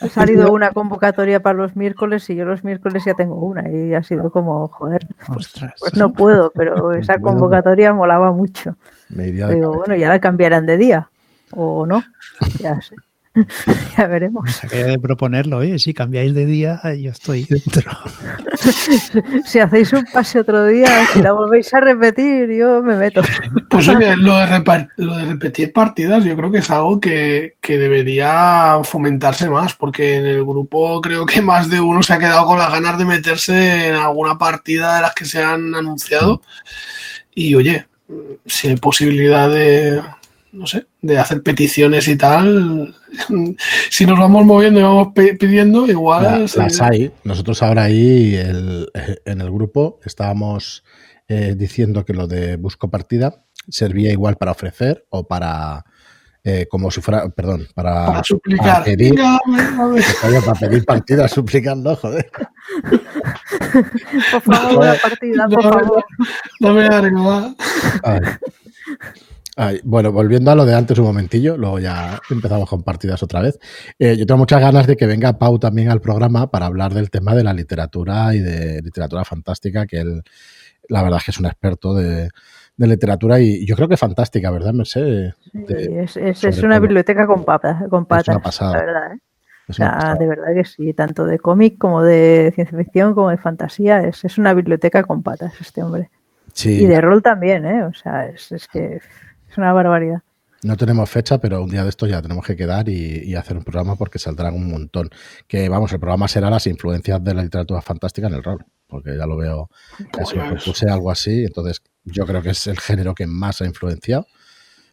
Ha salido una convocatoria para los miércoles y yo los miércoles ya tengo una y ha sido como, joder, pues no puedo, pero esa convocatoria molaba mucho. Me iría Digo, bueno, ya la cambiarán de día o no, ya sé. ya veremos. Acabé de proponerlo, oye, si cambiáis de día, yo estoy dentro. Si hacéis un pase otro día, si la volvéis a repetir, yo me meto. Pues oye, lo de, lo de repetir partidas yo creo que es algo que, que debería fomentarse más, porque en el grupo creo que más de uno se ha quedado con las ganas de meterse en alguna partida de las que se han anunciado. Y oye, si hay posibilidad de, no sé, de hacer peticiones y tal. si nos vamos moviendo y vamos pidiendo, igual. las hay. Nosotros ahora ahí en el grupo estábamos eh, diciendo que lo de busco partida servía igual para ofrecer o para eh, como si fuera, perdón, para, para suplicar. Para pedir, para pedir partida suplicando, joder. por favor, una partida, por favor. No me arriba. Ay, bueno, volviendo a lo de antes un momentillo, luego ya empezamos con partidas otra vez. Eh, yo tengo muchas ganas de que venga Pau también al programa para hablar del tema de la literatura y de literatura fantástica, que él, la verdad es que es un experto de, de literatura y yo creo que fantástica, ¿verdad, Mercedes? es, una biblioteca con, patas, con patas, la verdad. ¿eh? de verdad que sí, tanto de cómic como de ciencia ficción como de fantasía, es, es una biblioteca con patas este hombre. Y de rol también, ¿eh? O sea, es, que es una barbaridad. No tenemos fecha, pero un día de esto ya tenemos que quedar y, hacer un programa porque saldrán un montón. Que vamos, el programa será las influencias de la literatura fantástica en el rol, porque ya lo veo, eso, propuse algo así, entonces yo creo que es el género que más ha influenciado.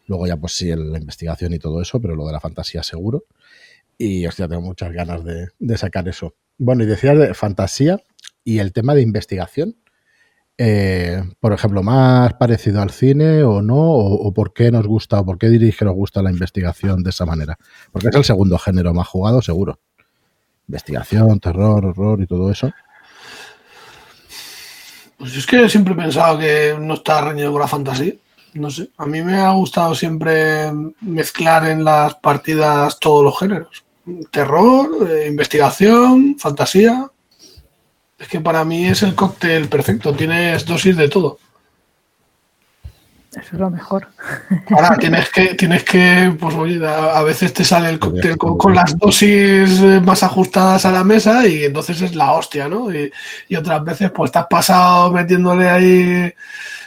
Luego ya pues sí, la investigación y todo eso, pero lo de la fantasía seguro. Y hostia, tengo muchas ganas de, sacar eso. Bueno, y decías de fantasía y el tema de investigación. Eh, por ejemplo, más parecido al cine o no, o, por qué nos gusta, o por qué dirige que nos gusta la investigación de esa manera. Porque es el segundo género más jugado, seguro. Investigación, terror, horror y todo eso. Pues es que siempre he pensado que no está reñido con la fantasía. No sé, a mí me ha gustado siempre mezclar en las partidas todos los géneros. Terror, eh, investigación, fantasía. Es que para mí es el cóctel perfecto, tienes dosis de todo. Eso es lo mejor. Ahora tienes que, tienes que, pues oye, a veces te sale el cóctel con, las dosis eh, más ajustadas a la mesa y entonces es la hostia, ¿no? Y, otras veces pues estás pasado metiéndole ahí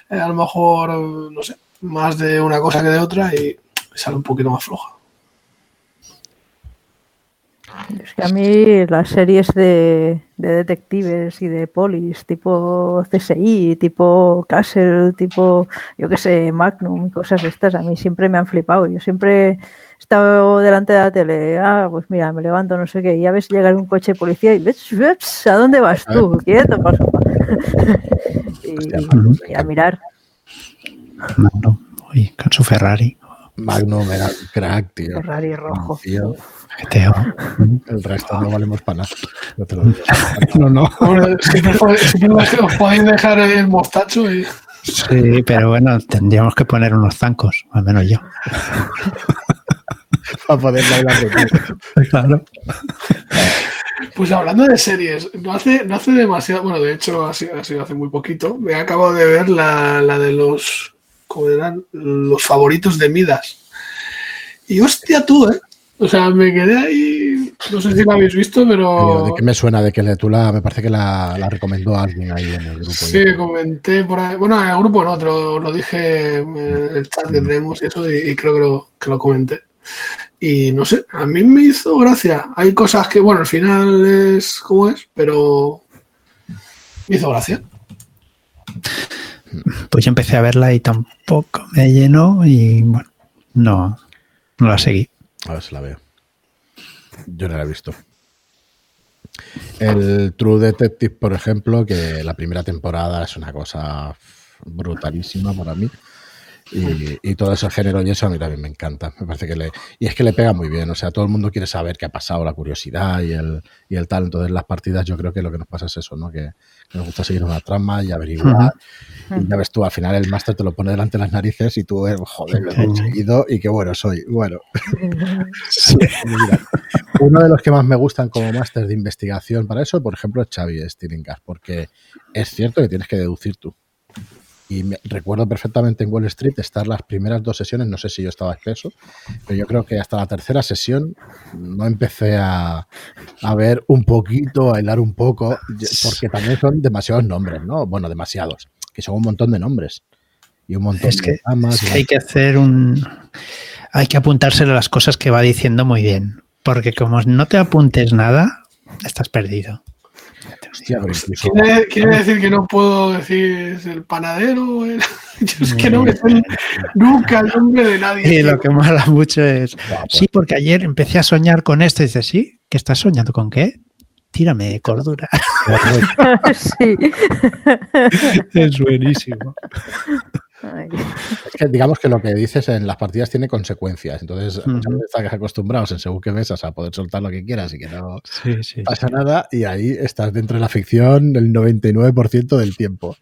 eh, a lo mejor, no sé, más de una cosa que de otra y sale un poquito más floja. Es que a mí las series de, detectives y de polis, tipo CSI, tipo Castle, tipo, yo qué sé, Magnum, cosas estas, a mí siempre me han flipado. Yo siempre he estado delante de la tele, ah, pues mira, me levanto, no sé qué, y ya ves llegar un coche de policía y ves, ¿a dónde vas tú? Quieto, paso. y, y, a mirar. Magnum, uy, con su Ferrari. Magnum era crack, tío. Ferrari rojo. El resto no valemos para nada. No, no. os podéis dejar el mostacho y. Sí, pero bueno, tendríamos que poner unos zancos, al menos yo. Para poder bailar Claro. Pues hablando de series, no hace, no hace demasiado, bueno, de hecho ha sido, ha sido hace muy poquito, me acabo de ver la, la de los, ¿cómo eran? Los favoritos de Midas. Y hostia tú, ¿eh? O sea, me quedé ahí. No sé si lo habéis visto, pero. ¿De qué me suena? De que tú la. Me parece que la, la recomendó alguien ahí en el grupo. Sí, comenté por ahí. Bueno, en el grupo no, otro lo, dije en el chat que tenemos y eso, y, creo que lo, que lo comenté. Y no sé, a mí me hizo gracia. Hay cosas que, bueno, al final es como es, pero me hizo gracia. Pues yo empecé a verla y tampoco me llenó y bueno, no, no la seguí. A ver si la veo. Yo no la he visto. El True Detective, por ejemplo, que la primera temporada es una cosa brutalísima para mí. Y, todo ese género y eso a mí también me encanta. Me parece que le. Y es que le pega muy bien. O sea, todo el mundo quiere saber qué ha pasado, la curiosidad y el, y el tal. Entonces, las partidas, yo creo que lo que nos pasa es eso, ¿no? Que, nos gusta seguir una trama y averiguar. Y ya ves tú, al final el máster te lo pone delante de las narices y tú, eh, joder, lo he conseguido y qué bueno soy. Bueno. uno de los que más me gustan como máster de investigación para eso, por ejemplo, es Xavi Stilingas, porque es cierto que tienes que deducir tú. Y me, recuerdo perfectamente en Wall Street estar las primeras dos sesiones, no sé si yo estaba espeso, pero yo creo que hasta la tercera sesión no empecé a, a ver un poquito, a hilar un poco, porque también son demasiados nombres, ¿no? Bueno, demasiados, que son un montón de nombres. Y un montón es que, de amas, hay que hacer un... Hay que apuntárselo a las cosas que va diciendo muy bien, porque como no te apuntes nada, estás perdido. Hostia, pero incluso- ¿Quiere, quiere decir que no puedo decir el panadero? El- Yo es que no me sé nunca el nombre de nadie. Y lo que mola mucho es. Guau, Sí, porque ayer empecé a soñar con esto. Y dices, ¿sí? ¿Qué estás soñando con qué? Tírame de cordura. sí. es buenísimo. Ay, Es que digamos que lo que dices en las partidas tiene consecuencias. Entonces, veces estás acostumbrados en según qué mesas a poder soltar lo que quieras y que no Sí, sí. pasa nada. Y ahí estás dentro de la ficción el 99% del tiempo.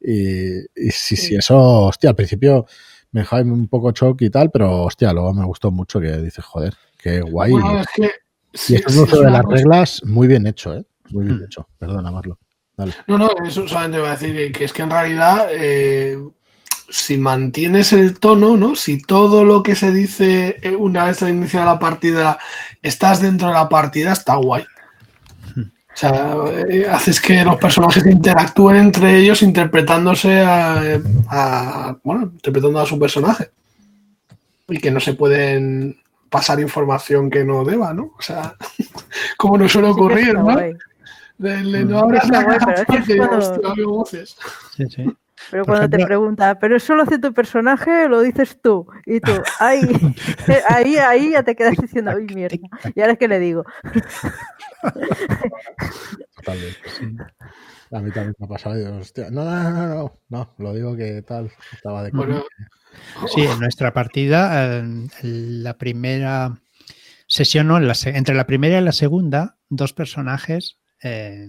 Y, y sí, sí, eso, hostia, al principio me dejaba un poco shock y tal, pero hostia, luego me gustó mucho que dices, joder, qué guay. Bueno, es que. Y sí, esto es sí, un uso es de las reglas muy bien hecho, ¿eh? Muy bien Mm. hecho. Perdona, Marlo. Dale. No, no, eso solamente voy a decir que, es que en realidad, eh, si mantienes el tono, ¿no? Si todo lo que se dice eh, una vez se inicia la partida, estás dentro de la partida, está guay. O sea, eh, haces que los personajes interactúen entre ellos interpretándose a, a- bueno, interpretando a su personaje. Y que no se pueden pasar información que no deba, ¿no? O sea, como no suele sí ocurrir, ¿no? guay. De- de Mm. no abras Está la caja voces. Sí, sí. Pero cuando te pregunta, ¿pero eso lo hace tu personaje lo dices tú? Y tú, ahí, ahí, ahí ya te quedas diciendo, ¡ay, mierda! ¿Y ahora es que le digo? Totalmente. A mí también me ha pasado. hostia, no, no, no, no, no, lo digo que tal, estaba de Bueno, Sí, en nuestra partida, eh, la primera sesión, no, en la entre la primera y la segunda, dos personajes eh,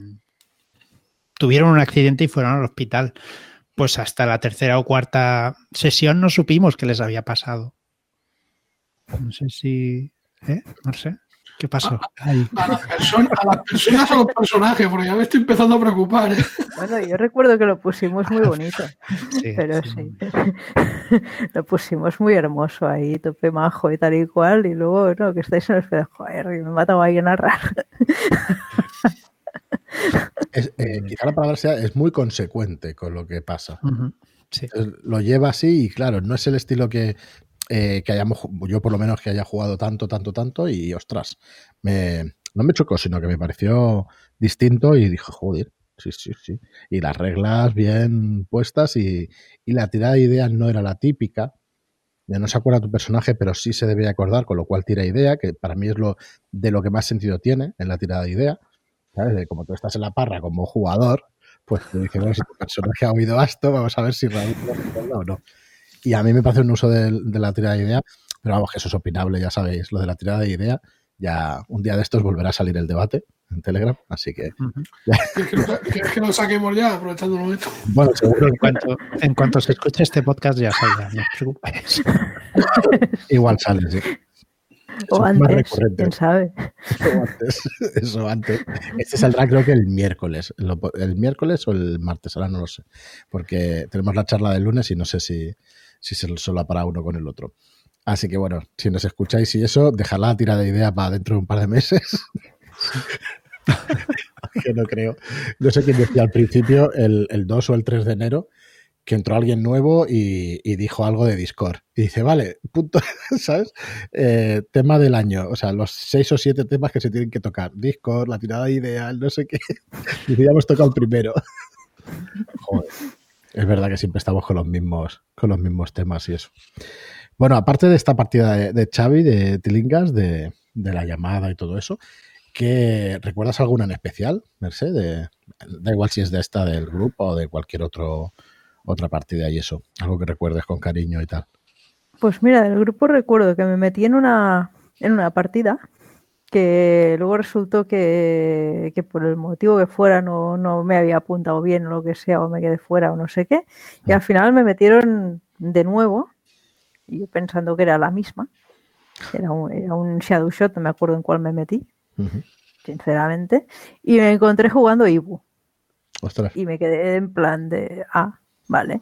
tuvieron un accidente y fueron al hospital. Pues hasta la tercera o cuarta sesión no supimos qué les había pasado. No sé si. ¿Eh? No sé. ¿Qué pasó? A, las personas, a las personas o los personajes, porque ya me estoy empezando a preocupar. ¿eh? Bueno, yo recuerdo que lo pusimos muy bonito, sí, pero sí. sí. lo pusimos muy hermoso ahí, tope majo y tal y cual, y luego, no, que estáis en el espejo, joder, y me mata ahí a narrar. Es, eh, quizá la palabra sea, es muy consecuente con lo que pasa. Sí. Lo lleva así y claro, no es el estilo que, eh, que hayamos, yo por lo menos que haya jugado tanto, tanto, tanto y ostras, me, no me chocó, sino que me pareció distinto y dije, joder, sí, sí, sí. Y las reglas bien puestas y, y la tirada de ideas no era la típica. Ya no se acuerda tu personaje, pero sí se debe acordar, con lo cual tira idea, que para mí es lo de lo que más sentido tiene en la tirada de idea. ¿Sabes? Como tú estás en la parra como jugador, pues te dice, bueno, si tu personaje ha oído esto, vamos a ver si recuerda o no. Y a mí me parece un uso de, de la tirada de idea, pero vamos, que eso es opinable, ya sabéis, lo de la tirada de idea, ya un día de estos volverá a salir el debate en Telegram, así que. ¿Quieres que, lo, quieres que lo saquemos ya, aprovechando un momento? bueno, seguro En cuanto, en cuanto se escuche este podcast ya saldrá, no os preocupéis. igual sale, sí. O Son antes, quién sabe. Eso antes, eso antes. Este saldrá creo que el miércoles. El miércoles o el martes, ahora no lo sé. Porque tenemos la charla del lunes y no sé si, si se sola para uno con el otro. Así que bueno, si nos escucháis y eso, dejadla la tirada de idea para dentro de un par de meses. que no creo. No sé quién decía al principio, el, el 2 o el 3 de enero, que entró alguien nuevo y, y dijo algo de Discord. Y dice, vale, punto, ¿sabes? Eh, tema del año, o sea, los seis o siete temas que se tienen que tocar. Discord, la tirada ideal, no sé qué. Dice, ya hemos tocado el primero. Joder. Es verdad que siempre estamos con los mismos, con los mismos temas y eso. Bueno, aparte de esta partida de, de Xavi, de Tilingas, de, la llamada y todo eso, ¿qué, ¿recuerdas alguna en especial, Merced? De- da igual si es de esta del grupo o de cualquier otro, otra partida y eso. Algo que recuerdes con cariño y tal. Pues mira, del grupo recuerdo que me metí en una, en una partida que luego resultó que, que por el motivo que fuera no, no me había apuntado bien o lo que sea, o me quedé fuera o no sé qué. Y al final me metieron de nuevo, y yo pensando que era la misma. Era un, era un Shadow Shot, no me acuerdo en cuál me metí, sinceramente. Y me encontré jugando Ibu. Ostras. Y me quedé en plan de, ah, vale.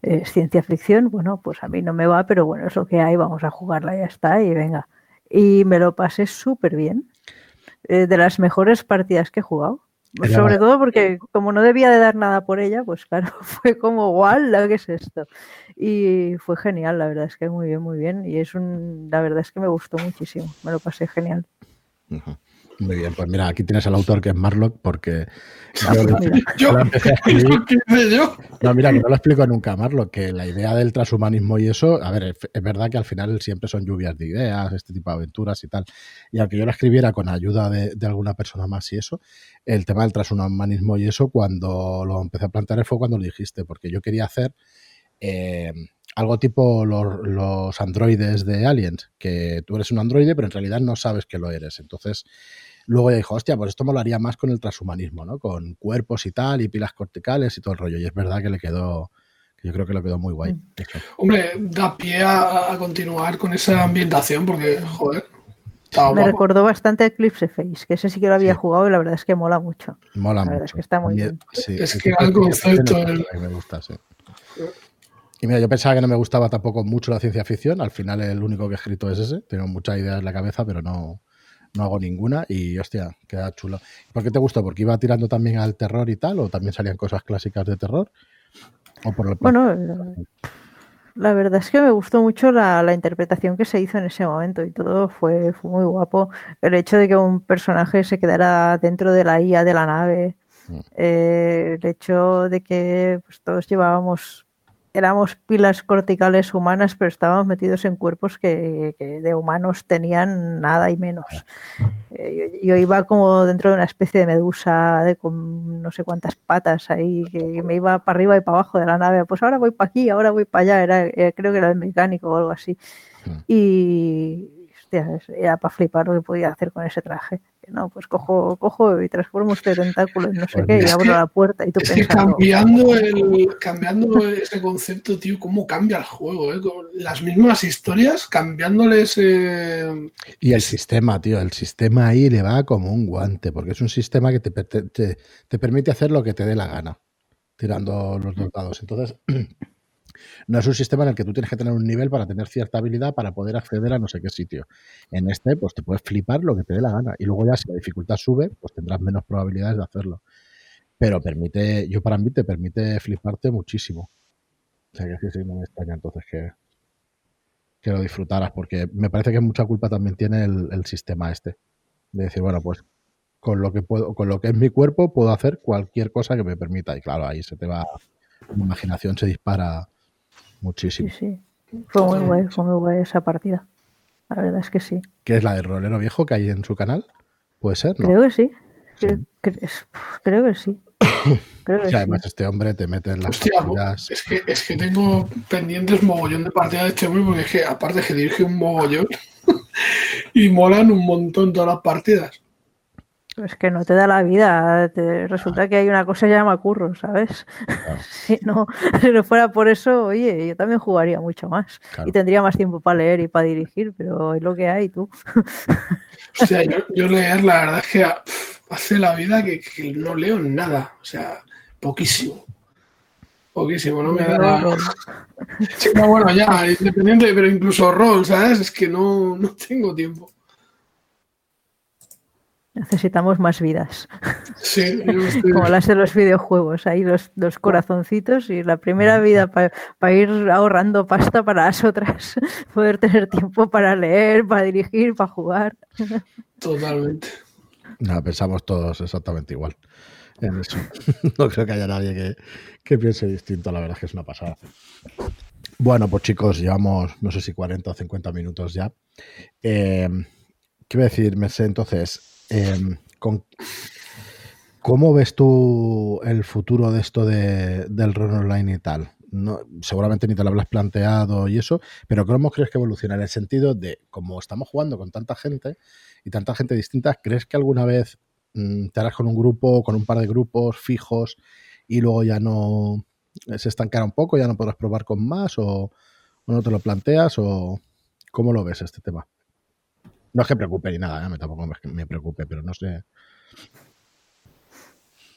Es ciencia ficción, bueno, pues a mí no me va, pero bueno, es lo que hay, vamos a jugarla, ya está, y venga. Y me lo pasé súper bien. Eh, de las mejores partidas que he jugado. Era- Sobre todo porque como no debía de dar nada por ella, pues claro, fue como, guau, ¿qué es esto? Y fue genial, la verdad es que muy bien, muy bien. Y es un, la verdad es que me gustó muchísimo, me lo pasé genial. Muy bien, pues mira, aquí tienes al autor que es Marlock, porque yo, a escribir. No, mira, que no lo explico nunca, Marlock, que la idea del transhumanismo y eso, a ver, es, verdad que al final siempre son lluvias de ideas, este tipo de aventuras y tal. Y aunque yo la escribiera con ayuda de, alguna persona más y eso, el tema del transhumanismo y eso, cuando lo empecé a plantear fue cuando lo dijiste, porque yo quería hacer. Eh, algo tipo los, los, androides de Aliens, que tú eres un androide, pero en realidad no sabes que lo eres. Entonces, luego ya dijo, hostia, pues esto molaría más con el transhumanismo, ¿no? Con cuerpos y tal, y pilas corticales y todo el rollo. Y es verdad que le quedó, yo creo que le quedó muy guay. Mm. Hombre, da pie a, continuar con esa ambientación, porque, joder. Me recordó bastante Eclipse Face, que ese sí que lo había jugado y la verdad es que mola mucho. Mola la mucho. es que está muy bien. es que el concepto. Me gusta, sí. Y mira, yo pensaba que no me gustaba tampoco mucho la ciencia ficción. Al final el único que he escrito es ese. Tengo muchas ideas en la cabeza, pero no, no hago ninguna. Y hostia, queda chulo. ¿Por qué te gustó? ¿Porque iba tirando también al terror y tal? ¿O también salían cosas clásicas de terror? ¿O por el bueno, la, verdad es que me gustó mucho la, interpretación que se hizo en ese momento y todo fue, fue muy guapo. El hecho de que un personaje se quedara dentro de la IA de la nave. Mm. Eh, el hecho de que pues, todos llevábamos éramos pilas corticales humanas, pero estábamos metidos en cuerpos que, de humanos tenían nada y menos. Eh, yo, iba como dentro de una especie de medusa de con no sé cuántas patas ahí, que me iba para arriba y para abajo de la nave. Pues ahora voy para aquí, ahora voy para allá. Era, eh, creo que era el mecánico o algo así. Y, era para flipar lo que podía hacer con ese traje. No, pues cojo, cojo y transformo este tentáculo en no sé qué y abro la puerta y tú es cambiando, el, cambiando ese concepto, tío, cómo cambia el juego, ¿eh? las mismas historias, cambiándoles... Y el sistema, tío, el sistema ahí le va como un guante, porque es un sistema que te, te, te permite hacer lo que te dé la gana, tirando los dos dados. Entonces... No es un sistema en el que tú tienes que tener un nivel para tener cierta habilidad para poder acceder a no sé qué sitio. En este, pues te puedes flipar lo que te dé la gana. Y luego ya si la dificultad sube, pues tendrás menos probabilidades de hacerlo. Pero permite, yo para mí te permite fliparte muchísimo. O sea que sí, no me extraña entonces que, que lo disfrutaras, porque me parece que mucha culpa también tiene el, el sistema este. De decir, bueno, pues con lo que puedo, con lo que es mi cuerpo, puedo hacer cualquier cosa que me permita. Y claro, ahí se te va, la imaginación se dispara muchísimo. Sí, sí. Fue muy guay, fue muy guay esa partida. La verdad es que sí. ¿Qué es la de Rolero Viejo que hay en su canal? ¿Puede ser? Creo que sí. Creo, que sí. Creo que además este hombre te mete en las Hostia, Es que, es que tengo pendientes mogollón de partidas de este hombre porque es que aparte que dirige un mogollón y molan un montón todas las partidas. Es que no te da la vida. resulta que hay una cosa que llama curro, ¿sabes? si, no, si no fuera por eso, oye, yo también jugaría mucho más. Y tendría más tiempo para leer y para dirigir, pero es lo que hay, tú. o sea, yo, leer, la verdad es que hace la vida que, no leo nada. O sea, poquísimo. Poquísimo, no me da. Sí, bueno, ya, independiente, pero incluso rol, ¿sabes? Es que no, no tengo tiempo. Necesitamos más vidas. Sí, Como las de los videojuegos, ahí los, dos corazoncitos y la primera vida para ir ahorrando pasta para las otras, poder tener tiempo para leer, para dirigir, para jugar. Totalmente. No, pensamos todos exactamente igual. No creo que haya nadie que, que, piense distinto, la verdad es que es una pasada. Bueno, pues chicos, llevamos no sé si 40 o 50 minutos ya. Eh, ¿Qué voy a decir, sé Entonces, Em, ¿Cómo ves tú el futuro de esto de, del rol online y tal? No, seguramente ni te lo habrás planteado y eso, pero ¿cómo crees que evoluciona? En el sentido de, como estamos jugando con tanta gente y tanta gente distinta, ¿crees que alguna vez mm, te harás con un grupo, con un par de grupos fijos y luego ya no se estancará un poco, ya no podrás probar con más o, o no te lo planteas o cómo lo ves este tema? No es que preocupe ni nada, ¿eh? tampoco me preocupe, pero no sé.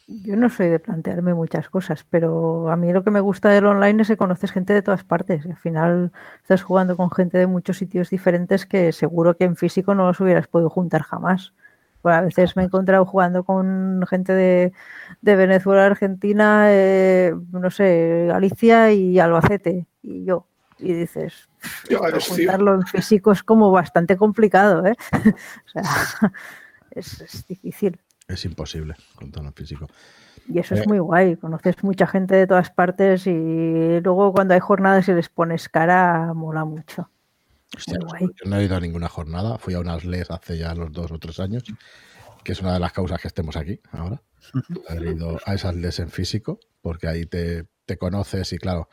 Yo no soy de plantearme muchas cosas, pero a mí lo que me gusta del online es que conoces gente de todas partes. Al final estás jugando con gente de muchos sitios diferentes que seguro que en físico no los hubieras podido juntar jamás. Pues a veces me he encontrado jugando con gente de, Venezuela, Argentina, eh, no sé, Galicia y Albacete. Y yo, y dices, juntarlo en físico es como bastante complicado, ¿eh? o sea, es, es difícil. Es imposible con tono físico. Y eso es Eh. muy guay, conoces mucha gente de todas partes y luego cuando hay jornadas y les pones cara, mola mucho. Hostia, Muy guay. yo no he ido a ninguna jornada, fui a unas LES hace ya los dos o tres años, que es una de las causas que estemos aquí ahora. Haber ido a esas LES en físico, porque ahí te, te conoces y claro,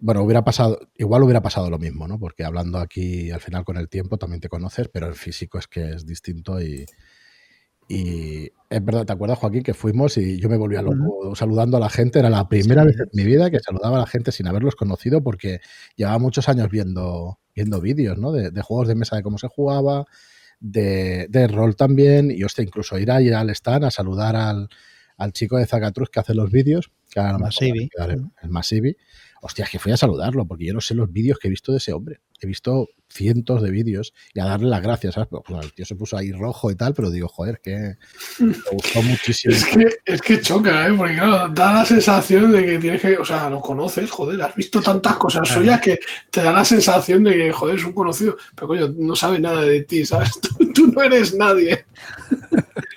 bueno, hubiera pasado, igual hubiera pasado lo mismo, ¿no? Porque hablando aquí al final con el tiempo también te conoces, pero en físico es que es distinto y, y es verdad, ¿te acuerdas, Joaquín, que fuimos y yo me volvía loco saludando a la gente? Era la primera Sí, vez en mi vida que saludaba a la gente sin haberlos conocido porque llevaba muchos años viendo, viendo vídeos, ¿no? De, de juegos de mesa, de cómo se jugaba, de, de rol también, y hostia, incluso ir a ir al stand a saludar al, al chico de Zacatrus que hace los vídeos, que ahora no me el Masivi. Hostia, es que fui a saludarlo, porque yo no sé los vídeos que he visto de ese hombre. He visto cientos de vídeos y a darle las gracias, ¿sabes? Pues, el tío se puso ahí rojo y tal, pero digo, joder, que me gustó muchísimo. Es que, es que choca, ¿eh? Porque claro, da la sensación de que tienes que, o sea, lo conoces, joder, has visto tantas cosas suyas que te da la sensación de que, joder, es un conocido, pero coño, no sabe nada de ti, ¿sabes? Tú, tú no eres nadie.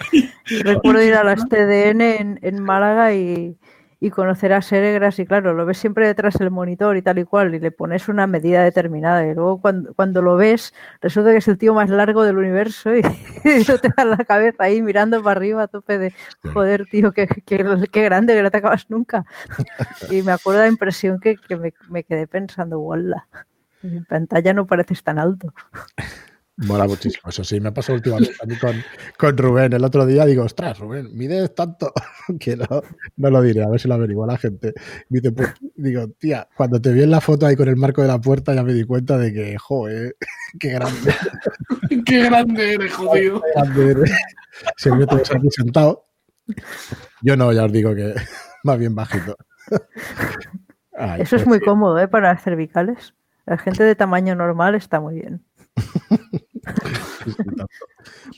Recuerdo ir a las TDN en, en Málaga y, y conocer a Seregras y claro, lo ves siempre detrás del monitor y tal y cual y le pones una medida determinada y luego cuando, cuando lo ves resulta que es el tío más largo del universo y, no te da la cabeza ahí mirando para arriba a tope de joder tío, qué, qué, qué grande que no te acabas nunca. Y me acuerdo de la impresión que, que me, me, quedé pensando, ¡wala! En pantalla no pareces tan alto. Mola muchísimo. Eso sí, me pasó últimamente a mí con, con, Rubén. El otro día digo, ostras, Rubén, mides tanto que no, no lo diré, a ver si lo averigua la gente. Dice, pues, digo, tía, cuando te vi en la foto ahí con el marco de la puerta ya me di cuenta de que, joder, qué grande. qué grande eres, jodido. Qué grande eres. Siempre te ves aquí sentado. Yo no, ya os digo que más bien bajito. Ay, Eso pues, es muy sí. cómodo, ¿eh? Para las cervicales. La gente de tamaño normal está muy bien.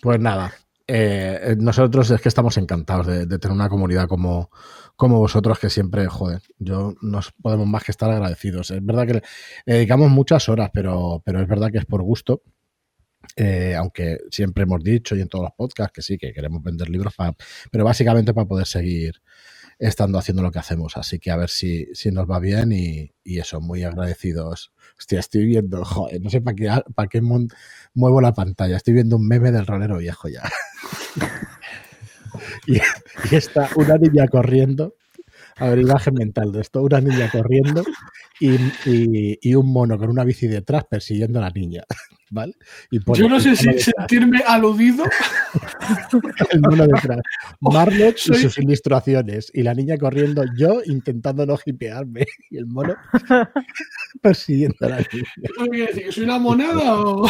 Pues nada, eh, nosotros es que estamos encantados de, tener una comunidad como, como vosotros que siempre, joder, yo nos podemos más que estar agradecidos. Es verdad que le, dedicamos muchas horas, pero, pero es verdad que es por gusto. Eh, aunque siempre hemos dicho y en todos los podcasts que sí, que queremos vender libros, pero básicamente para poder seguir estando haciendo lo que hacemos. Así que a ver si, si nos va bien y, y, eso, muy agradecidos. Hostia, estoy viendo, joder, no sé para qué, para qué muevo la pantalla. Estoy viendo un meme del rolero viejo ya. y, está una niña corriendo. A ver, imagen mental de esto. Una niña corriendo y, un mono con una bici detrás persiguiendo a la niña. ¿Vale? Y Yo no sé si detrás. sentirme aludido. el mono detrás. Marlon Soy... y sus ilustraciones. Y la niña corriendo, yo intentando no hipearme. Y el mono persiguiendo a la niña. ¿Que soy una moneda o.?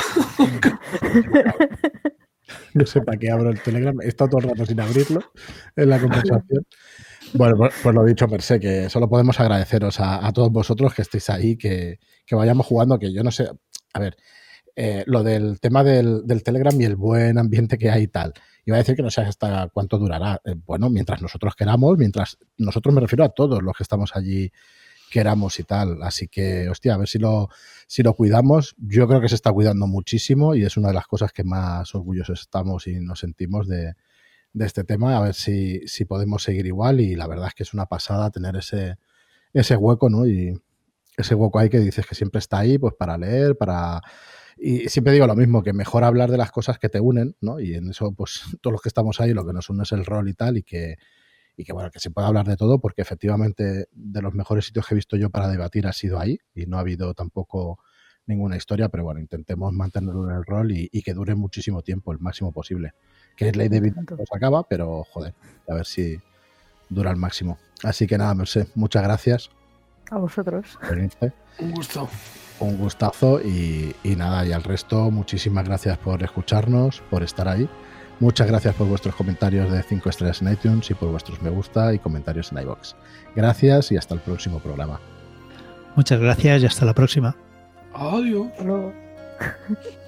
No sé para qué abro el Telegram. He estado todo el rato sin abrirlo en la conversación. Bueno, pues, pues lo dicho, Mercé, que solo podemos agradeceros a, a todos vosotros que estéis ahí, que, que, vayamos jugando, que yo no sé, a ver, eh, lo del tema del, Telegram y el buen ambiente que hay y tal. Iba a decir que no sé hasta cuánto durará. Eh, bueno, mientras nosotros queramos, mientras nosotros me refiero a todos los que estamos allí queramos y tal. Así que, hostia, a ver si lo, si lo cuidamos. Yo creo que se está cuidando muchísimo y es una de las cosas que más orgullosos estamos y nos sentimos de, de este tema, a ver si, si, podemos seguir igual y la verdad es que es una pasada tener ese, ese hueco, ¿no? Y ese hueco ahí que dices que siempre está ahí, pues para leer, para... Y siempre digo lo mismo, que mejor hablar de las cosas que te unen, ¿no? Y en eso, pues todos los que estamos ahí, lo que nos une es el rol y tal, y que, y que bueno, que se pueda hablar de todo, porque efectivamente de los mejores sitios que he visto yo para debatir ha sido ahí, y no ha habido tampoco ninguna historia, pero bueno, intentemos mantenerlo en el rol y, y que dure muchísimo tiempo, el máximo posible que es Ley de Vida pues acaba, pero joder, a ver si dura al máximo. Así que nada, Merced, muchas gracias. A vosotros. Un gusto. Un gustazo y, y, nada, y al resto, muchísimas gracias por escucharnos, por estar ahí. Muchas gracias por vuestros comentarios de 5 estrellas en iTunes y por vuestros me gusta y comentarios en iBox. Gracias y hasta el próximo programa. Muchas gracias y hasta la próxima. Adiós. Hello.